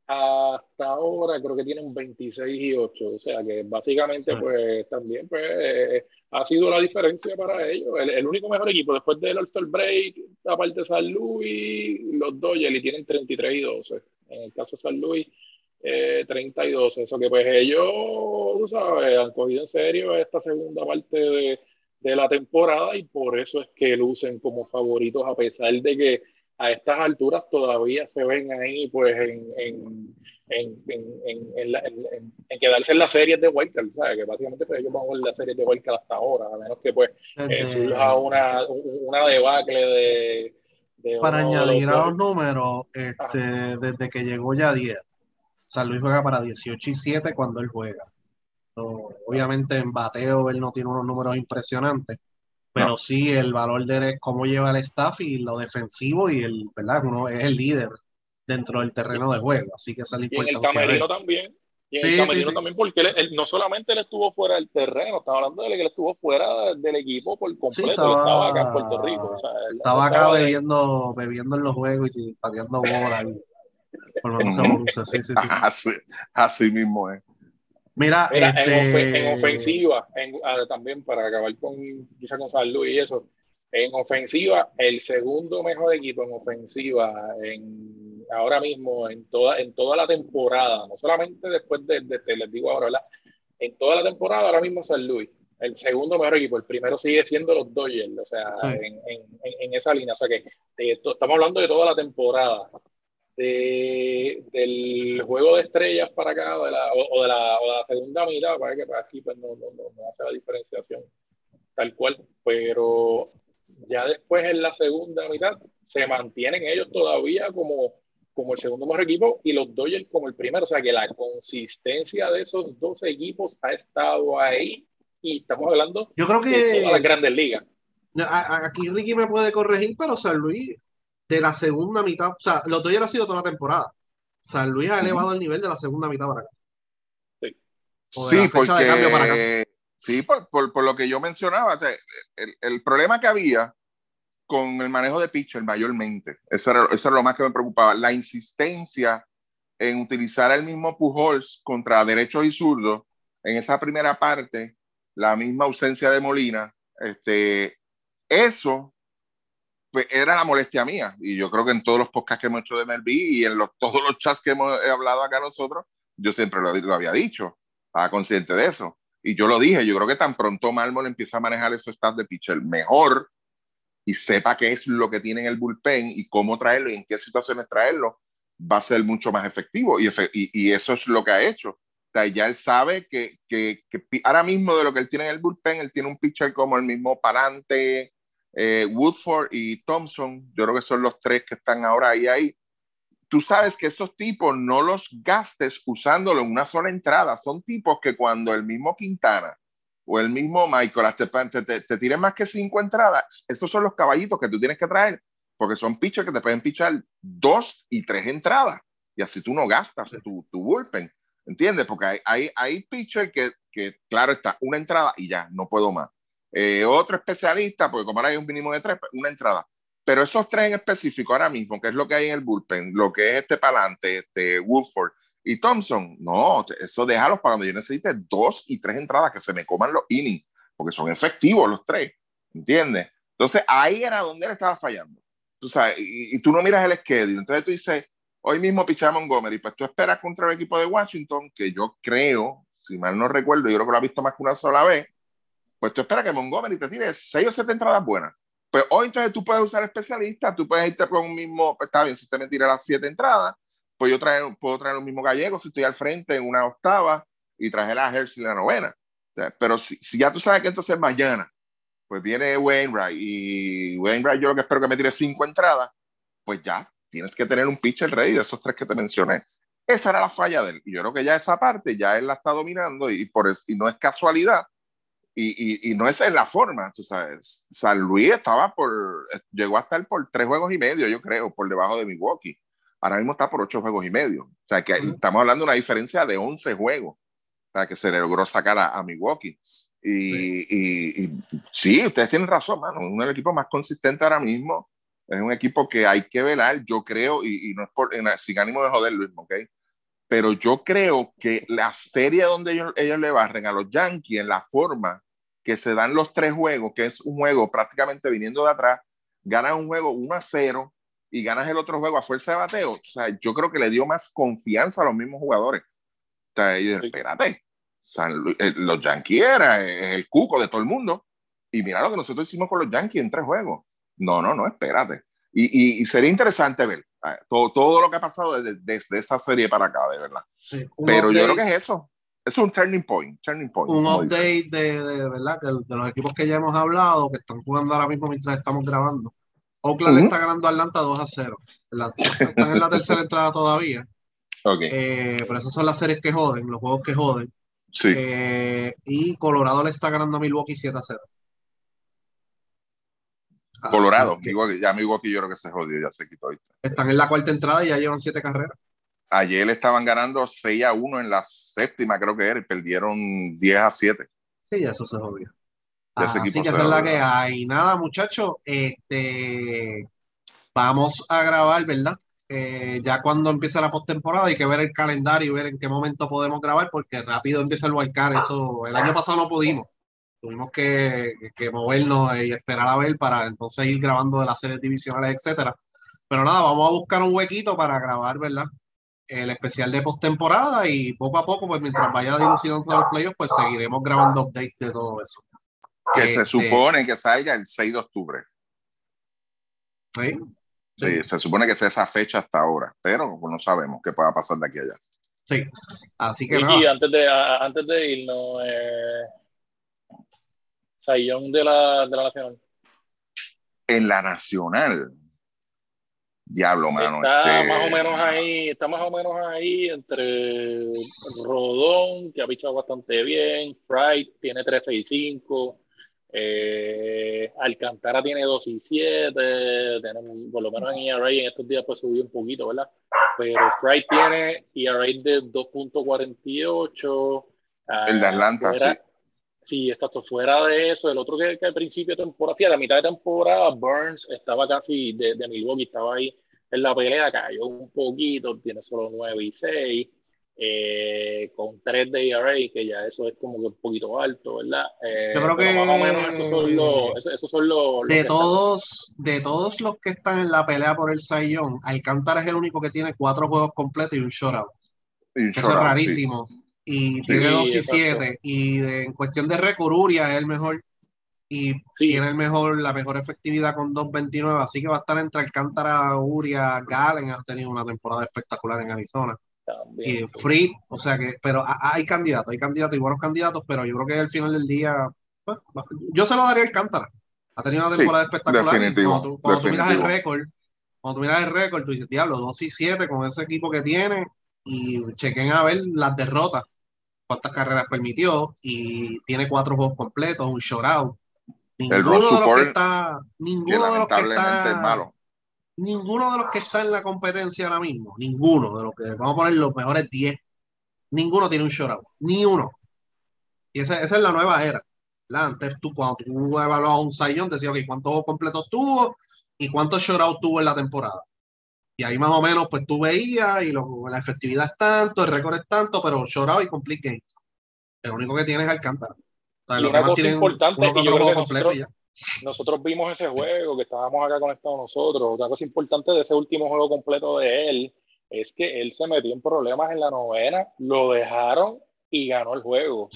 hasta ahora creo que tienen 26 y 8, o sea que básicamente pues también pues ha sido la diferencia para ellos. El, único mejor equipo después del All-Star Break, aparte de San Luis, los Dodgers y tienen 33 y 12. En el caso de San Luis, eh, 30 y 12. Eso que pues ellos, tú sabes, han cogido en serio esta segunda parte de, de la temporada y por eso es que lucen como favoritos a pesar de que a estas alturas todavía se ven ahí pues en, en, en, en, en quedarse en las series de Wildcard, ¿sabes? Que básicamente pues, ellos van a jugar las series de Wildcard hasta ahora, a menos que pues eh, surja una, una debacle de... de para añadir a los números, este, desde que llegó ya 10, San Luis juega para 18 y 7 cuando él juega. Obviamente en bateo él no tiene unos números impresionantes, pero sí el valor de él es cómo lleva el staff y lo defensivo y el, ¿verdad? Uno es el líder dentro del terreno de juego, así que esa es la importancia. Y en el camerino también. Y en el camerino también, porque él, no solamente él estuvo fuera del terreno, estaba hablando de que él estuvo fuera del equipo por completo, estaba, acá en Puerto Rico. estaba acá bebiendo, bebiendo en los juegos y pateando bolas. por lo menos sí, sí, sí. Así, así mismo es. Mira, en, este ofensiva, ah, también para acabar con quizá con San Luis y eso, en ofensiva, el segundo mejor equipo en ofensiva en ahora mismo en toda, en toda la temporada, no solamente después de, les digo ahora, en toda la temporada ahora mismo San Luis, el segundo mejor equipo, el primero sigue siendo los Dodgers, o sea, en, en, en, esa línea, o sea que estamos hablando de toda la temporada del juego de estrellas para acá, o, de la, segunda mitad, para que para aquí pues, no, hace la diferenciación tal cual, pero ya después en la segunda mitad se mantienen ellos todavía como, como el segundo mejor equipo y los Dodgers como el primero, o sea que la consistencia de esos dos equipos ha estado ahí y estamos hablando Yo creo que, de todas las grandes ligas. Aquí Ricky me puede corregir, pero San Luis de la segunda mitad, o sea, los Dodgers ha sido toda la temporada. San Luis ha elevado el nivel de la segunda mitad para acá. Sí, sí porque, sí por, por, lo que yo mencionaba, el, el, problema que había con el manejo de pitcher mayormente, eso era, eso era lo más que me preocupaba, la insistencia en utilizar el mismo Pujols contra derechos y zurdos en esa primera parte, la misma ausencia de Molina, este, eso pues era la molestia mía. Y yo creo que en todos los podcasts que hemos hecho de MLB y en los, todos los chats que hemos hablado acá nosotros, yo siempre lo, lo, había dicho, estaba consciente de eso. Y yo lo dije, yo creo que tan pronto Mármol empieza a manejar esos stats de pitcher mejor y sepa qué es lo que tiene en el bullpen y cómo traerlo y en qué situaciones traerlo, va a ser mucho más efectivo. Y, y, eso es lo que ha hecho. O sea, ya él sabe que, que, que, ahora mismo de lo que él tiene en el bullpen, él tiene un pitcher como el mismo Palante, eh, Woodford y Thompson, yo creo que son los tres que están ahora ahí. Tú sabes que esos tipos no los gastes usándolo en una sola entrada. Son tipos que cuando el mismo Quintana o el mismo Michael te, te, te, tiren más que cinco entradas, esos son los caballitos que tú tienes que traer, porque son pitchers que te pueden pichar dos y tres entradas. Y así tú no gastas tu, tu bullpen. ¿Entiendes? Porque hay, hay, hay que, que, claro está, una entrada y ya, no puedo más eh, otro especialista, porque como ahora hay un mínimo de tres, una entrada. Pero esos tres en específico ahora mismo, que es lo que hay en el bullpen, lo que es este Palante, este Woodford y Thompson, no, eso déjalos para cuando yo necesite dos y tres entradas que se me coman los innings, porque son efectivos los tres, ¿entiendes? Entonces ahí era donde él estaba fallando. Tú sabes, y, tú no miras el schedule, entonces tú dices, hoy mismo pichaba Montgomery, pues tú esperas contra el equipo de Washington, que yo creo, si mal no recuerdo, yo creo que lo ha visto más que una sola vez, pues tú esperas que Montgomery te tire 6 o 7 entradas buenas. Pues hoy entonces tú puedes usar especialistas, tú puedes irte con un mismo, pues, está bien, si usted me tira las 7 entradas, pues yo traer, puedo traer un mismo gallego si estoy al frente en una octava y traje la Hershey en la novena. pero si, si, ya tú sabes que entonces mañana, pues viene Wainwright y Wainwright yo lo que espero que me tire 5 entradas, pues ya tienes que tener un pitcher ready de esos tres que te mencioné. Esa era la falla de él. Yo creo que ya esa parte ya él la está dominando y, por eso, y no es casualidad y, y, no es en la forma, tú sabes. San Luis estaba por, llegó a estar por tres juegos y medio, yo creo, por debajo de Milwaukee. Ahora mismo está por ocho juegos y medio. O sea, que estamos hablando de una diferencia de 11 juegos, o sea, que se le logró sacar a, Milwaukee. Y sí. Y, sí, ustedes tienen razón, mano. Uno de los equipos más consistentes ahora mismo. Es un equipo que hay que velar, yo creo, y, no es por, sin ánimo de joder, Luis, ¿ok? Pero yo creo que la serie donde ellos, ellos le barren a los Yankees en la forma que se dan los tres juegos, que es un juego prácticamente viniendo de atrás, ganas un juego 1 a 0 y ganas el otro juego a fuerza de bateo. O sea, yo creo que le dio más confianza a los mismos jugadores. O sea, y espérate, eh, los Yankees era el cuco de todo el mundo. Y mira lo que nosotros hicimos con los Yankees en tres juegos. No, no, no, espérate. Y, y, sería interesante ver ah, todo, todo, lo que ha pasado desde, desde, esa serie para acá, de verdad. Pero yo creo que es eso es un turning point, turning point. Un update de, de, ¿verdad? De, los equipos que ya hemos hablado, que están jugando ahora mismo mientras estamos grabando. Oakland está ganando a Atlanta 2 a 0. están en la tercera entrada todavía. Okay. Eh, pero esas son las series que joden, los juegos que joden. Sí. Eh, y Colorado le está ganando a Milwaukee 7 a 0. Colorado, que, ya Milwaukee yo creo que se jodió, ya se quitó. Están en la cuarta entrada y ya llevan 7 carreras. Ayer estaban ganando 6 a 1 en la séptima, creo que era, y perdieron 10 a 7. Sí, eso se jodió. Así que esa es la que hay. Nada, muchachos, este, vamos a grabar, ¿verdad? Eh, ya cuando empieza la postemporada hay que ver el calendario y ver en qué momento podemos grabar porque rápido empieza el wildcard. Eso el año pasado no pudimos. Tuvimos que, que movernos y esperar a ver para entonces ir grabando de las series divisionales, etcétera. Pero nada, vamos a buscar un huequito para grabar, ¿verdad? El especial de postemporada y poco a poco, pues mientras vaya dilucidando los playoffs, pues seguiremos grabando updates de todo eso. Que se este supone que salga el 6 de octubre. ¿Sí? Sí, se supone que es esa fecha hasta ahora, pero no sabemos qué pueda pasar de aquí a allá. Sí, así que. Y, antes, de, antes de irnos, eh, Sayón de la, de la Nacional. En la Nacional. Diablo, mano. Está este más o menos ahí, está más o menos ahí entre Rodón, que ha pichado bastante bien, Fright tiene 13 y 5, eh, Alcantara tiene 2 y 7, por lo menos en ERA en estos días pues subió un poquito, ¿verdad? Pero Fright tiene ERA de 2.48. El de Atlanta, sí. Sí, está fuera de eso. El otro que, que al principio de temporada, a la mitad de temporada, Burns estaba casi de, de Milwaukee, estaba ahí en la pelea, cayó un poquito, tiene solo 9 y 6. Eh, con 3 de ERA, que ya eso es como que un poquito alto, ¿verdad? Eh, Yo creo que más o menos esos son los, esos, son los, de todos, de todos los que están en la pelea por el Sayón, Alcántara es el único que tiene cuatro juegos completos y un shutout. Eso es rarísimo. Y tiene 2 y 7. Y en cuestión de récord, Uria es el mejor. Y tiene el mejor, la mejor efectividad con 2.29. Así que va a estar entre Alcántara, Uria, Galen. Han tenido una temporada espectacular en Arizona y Free, o sea que, pero hay candidatos, hay candidatos y buenos candidatos, pero yo creo que al final del día, pues, yo se lo daría al Cántara. Ha tenido una temporada espectacular. Definitivo, cuando, tú, miras el récord, cuando tú miras el récord, tú dices, diablo, 2 y 7 con ese equipo que tiene y chequen a ver las derrotas, cuántas carreras permitió y tiene cuatro juegos completos, un shutout. Ninguno de los que está, ninguno de los que está, malo ninguno de los que está en la competencia ahora mismo, ninguno de los que vamos a poner los mejores 10, ninguno tiene un shutout, ni uno. Y esa, esa es la nueva era. Antes tú, cuando tú evaluabas un Sayón, decías, ok, ¿cuántos completos tuvo y cuántos shutouts tuvo en la temporada? Y ahí más o menos, pues tú veías y la efectividad es tanto, el récord es tanto, pero shutout y complete games. El único que tiene es Alcántara. O sea, lo que más tiene importante, uno, uno completo ya nosotros vimos ese juego que estábamos acá conectados nosotros. Otra cosa importante de ese último juego completo de él es que él se metió en problemas en la novena, lo dejaron y ganó el juego.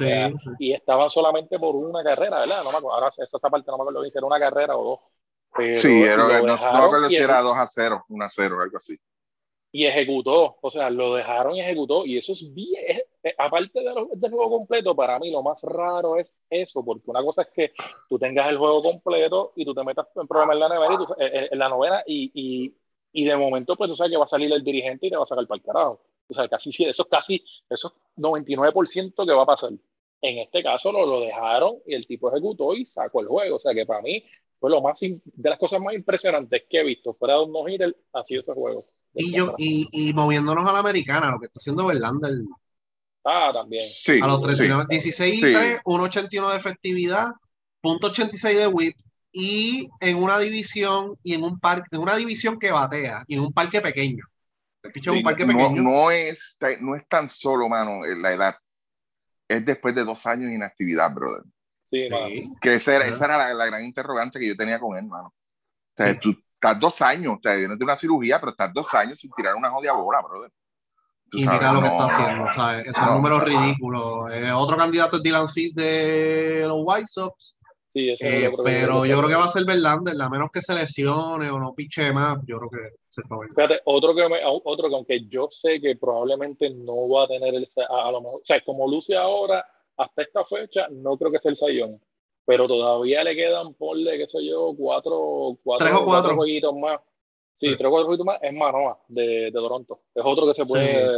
y estaban solamente por una carrera, ¿verdad? No me acuerdo, ahora esta parte no me acuerdo si era una carrera o dos. Sí, era, no, no que lo hiciera 2 a 0, 1 a 0, algo así y ejecutó, o sea, lo dejaron y ejecutó, y eso es bien, aparte de del juego completo, para mí lo más raro es eso, porque una cosa es que tú tengas el juego completo y tú te metas en problema en la novena, y, eh, eh, en la novena y, y, y, de momento, pues tú sabes que va a salir el dirigente y te va a sacar para el carajo. O sea, casi, eso es casi, eso es 99% que va a pasar. En este caso lo, lo dejaron y el tipo ejecutó y sacó el juego. O sea, que para mí fue lo más, de las cosas más impresionantes que he visto fuera de un no-hitter, ha sido ese juego. Y, yo, y, y, moviéndonos a la americana, lo que está haciendo Verlander. Ah, también. Sí, a los 39, 16 y 3, 1.81 de efectividad, .86 de whip y en una división y en un parque, en una división que batea y en un parque pequeño. El un parque pequeño. No, es, no es tan solo, mano, la edad. Es después de dos años de inactividad, brother. Sí, Que esa era, esa era la, gran interrogante que yo tenía con él, mano. O sea, tú, estás dos años, o sea, vienes de una cirugía, pero estás dos años sin tirar una jodida bola, brother. y mira lo que está haciendo, ¿sabes? Esos números ridículos. Eh, otro candidato es Dylan Cis de los White Sox. Sí, eh, pero yo creo que va a ser Verlander, a menos que se lesione o no piche más, yo creo que se va Fíjate, otro que, otro que aunque yo sé que probablemente no va a tener el, a, lo mejor, o sea, como luce ahora, hasta esta fecha, no creo que sea el Sayón pero todavía le quedan, ponle, qué sé yo, cuatro, cuatro, Tres o cuatro. jueguitos más. Sí, tres o cuatro jueguitos más es Manoa de, de, Toronto. Es otro que se puede,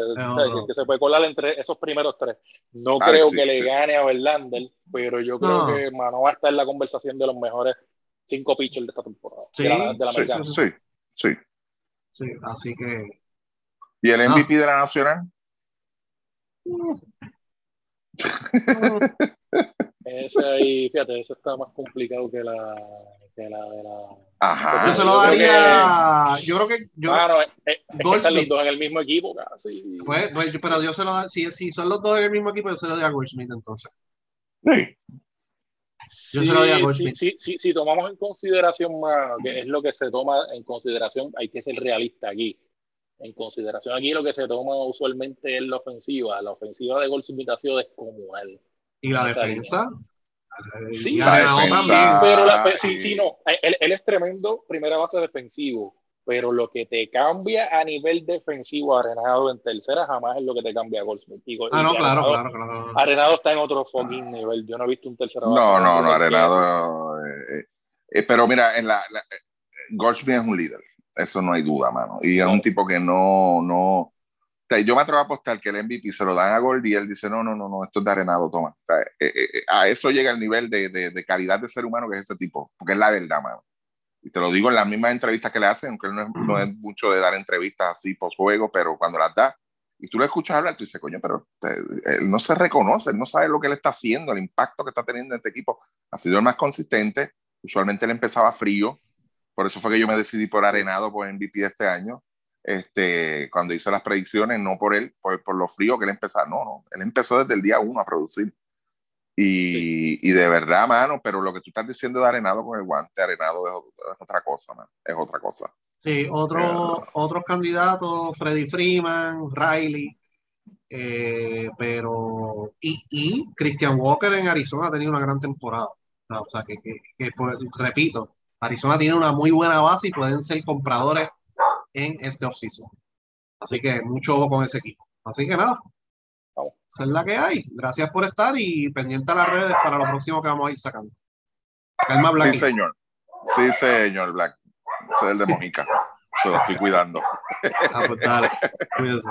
que, se puede colar entre esos primeros tres. No creo que le gane a Verlander, pero yo creo que Manoa está en la conversación de los mejores cinco pitchers de esta temporada. Sí, de la, sí, sí, sí, así que. ¿Y el MVP de la Nacional? Ese ahí, fíjate, eso está más complicado que la, que la de la. Ajá. Yo se lo daría. yo creo que. Yo, bueno, es, es que están los dos en el mismo equipo, casi. Pues, pues, pero yo se lo si, si son los dos en el mismo equipo, yo se lo doy a Goldschmidt entonces. Sí. Yo se lo doy a Goldschmidt. Si, si, si, tomamos en consideración más, que es lo que se toma en consideración, hay que ser realista aquí en consideración aquí lo que se toma usualmente es la ofensiva. La ofensiva de Goldsmith ha sido descomunal. ¿Y la defensa? Sí, la defensa, pero la, sí, sí, no, él, él, es tremendo primera base defensivo, pero lo que te cambia a nivel defensivo Arenado en tercera jamás es lo que te cambia a Goldsmith. ah, no, claro, claro, claro, Arenado está en otro fucking nivel. Yo no he visto un tercero. No, no, no, Arenado. Eh, eh, pero mira, en la, la Goldsmith es un líder. Eso no hay duda, mano. Y es un tipo que no, no. yo me atrevo a apostar que el MVP se lo dan a Gold y él dice: No, no, no, no, esto es de arenado, toma. Eh, eh, eh, a eso llega el nivel de, de, de, calidad de ser humano que es ese tipo, porque es la verdad, mano. Y te lo digo en las mismas entrevistas que le hacen, aunque él no es, no es mucho de dar entrevistas así post juego, pero cuando las da y tú lo escuchas hablar, tú dices, coño, pero él no se reconoce, él no sabe lo que él está haciendo, el impacto que está teniendo en este equipo. Ha sido el más consistente. Usualmente él empezaba frío, por eso fue que yo me decidí por Arenado, por MVP de este año. Este, cuando hice las predicciones, no por él, por, por lo frío que él empezó. No, no, él empezó desde el día uno a producir. Y, y, de verdad, mano, pero lo que tú estás diciendo de Arenado con el guante, Arenado es, otra cosa, man, es otra cosa. Sí, otro, otros candidatos, Freddy Freeman, Riley, eh, pero. Y, y, Christian Walker en Arizona ha tenido una gran temporada. O sea, que, que, que repito, Arizona tiene una muy buena base y pueden ser compradores en este offseason. Así que mucho ojo con ese equipo. Así que nada, esa es la que hay. Gracias por estar y pendiente a las redes para lo próximo que vamos a ir sacando. Calma Black. Sí, señor. Sí, señor Black. Soy el de Mojica. Se lo estoy cuidando. Ah, pues dale. Cuídense.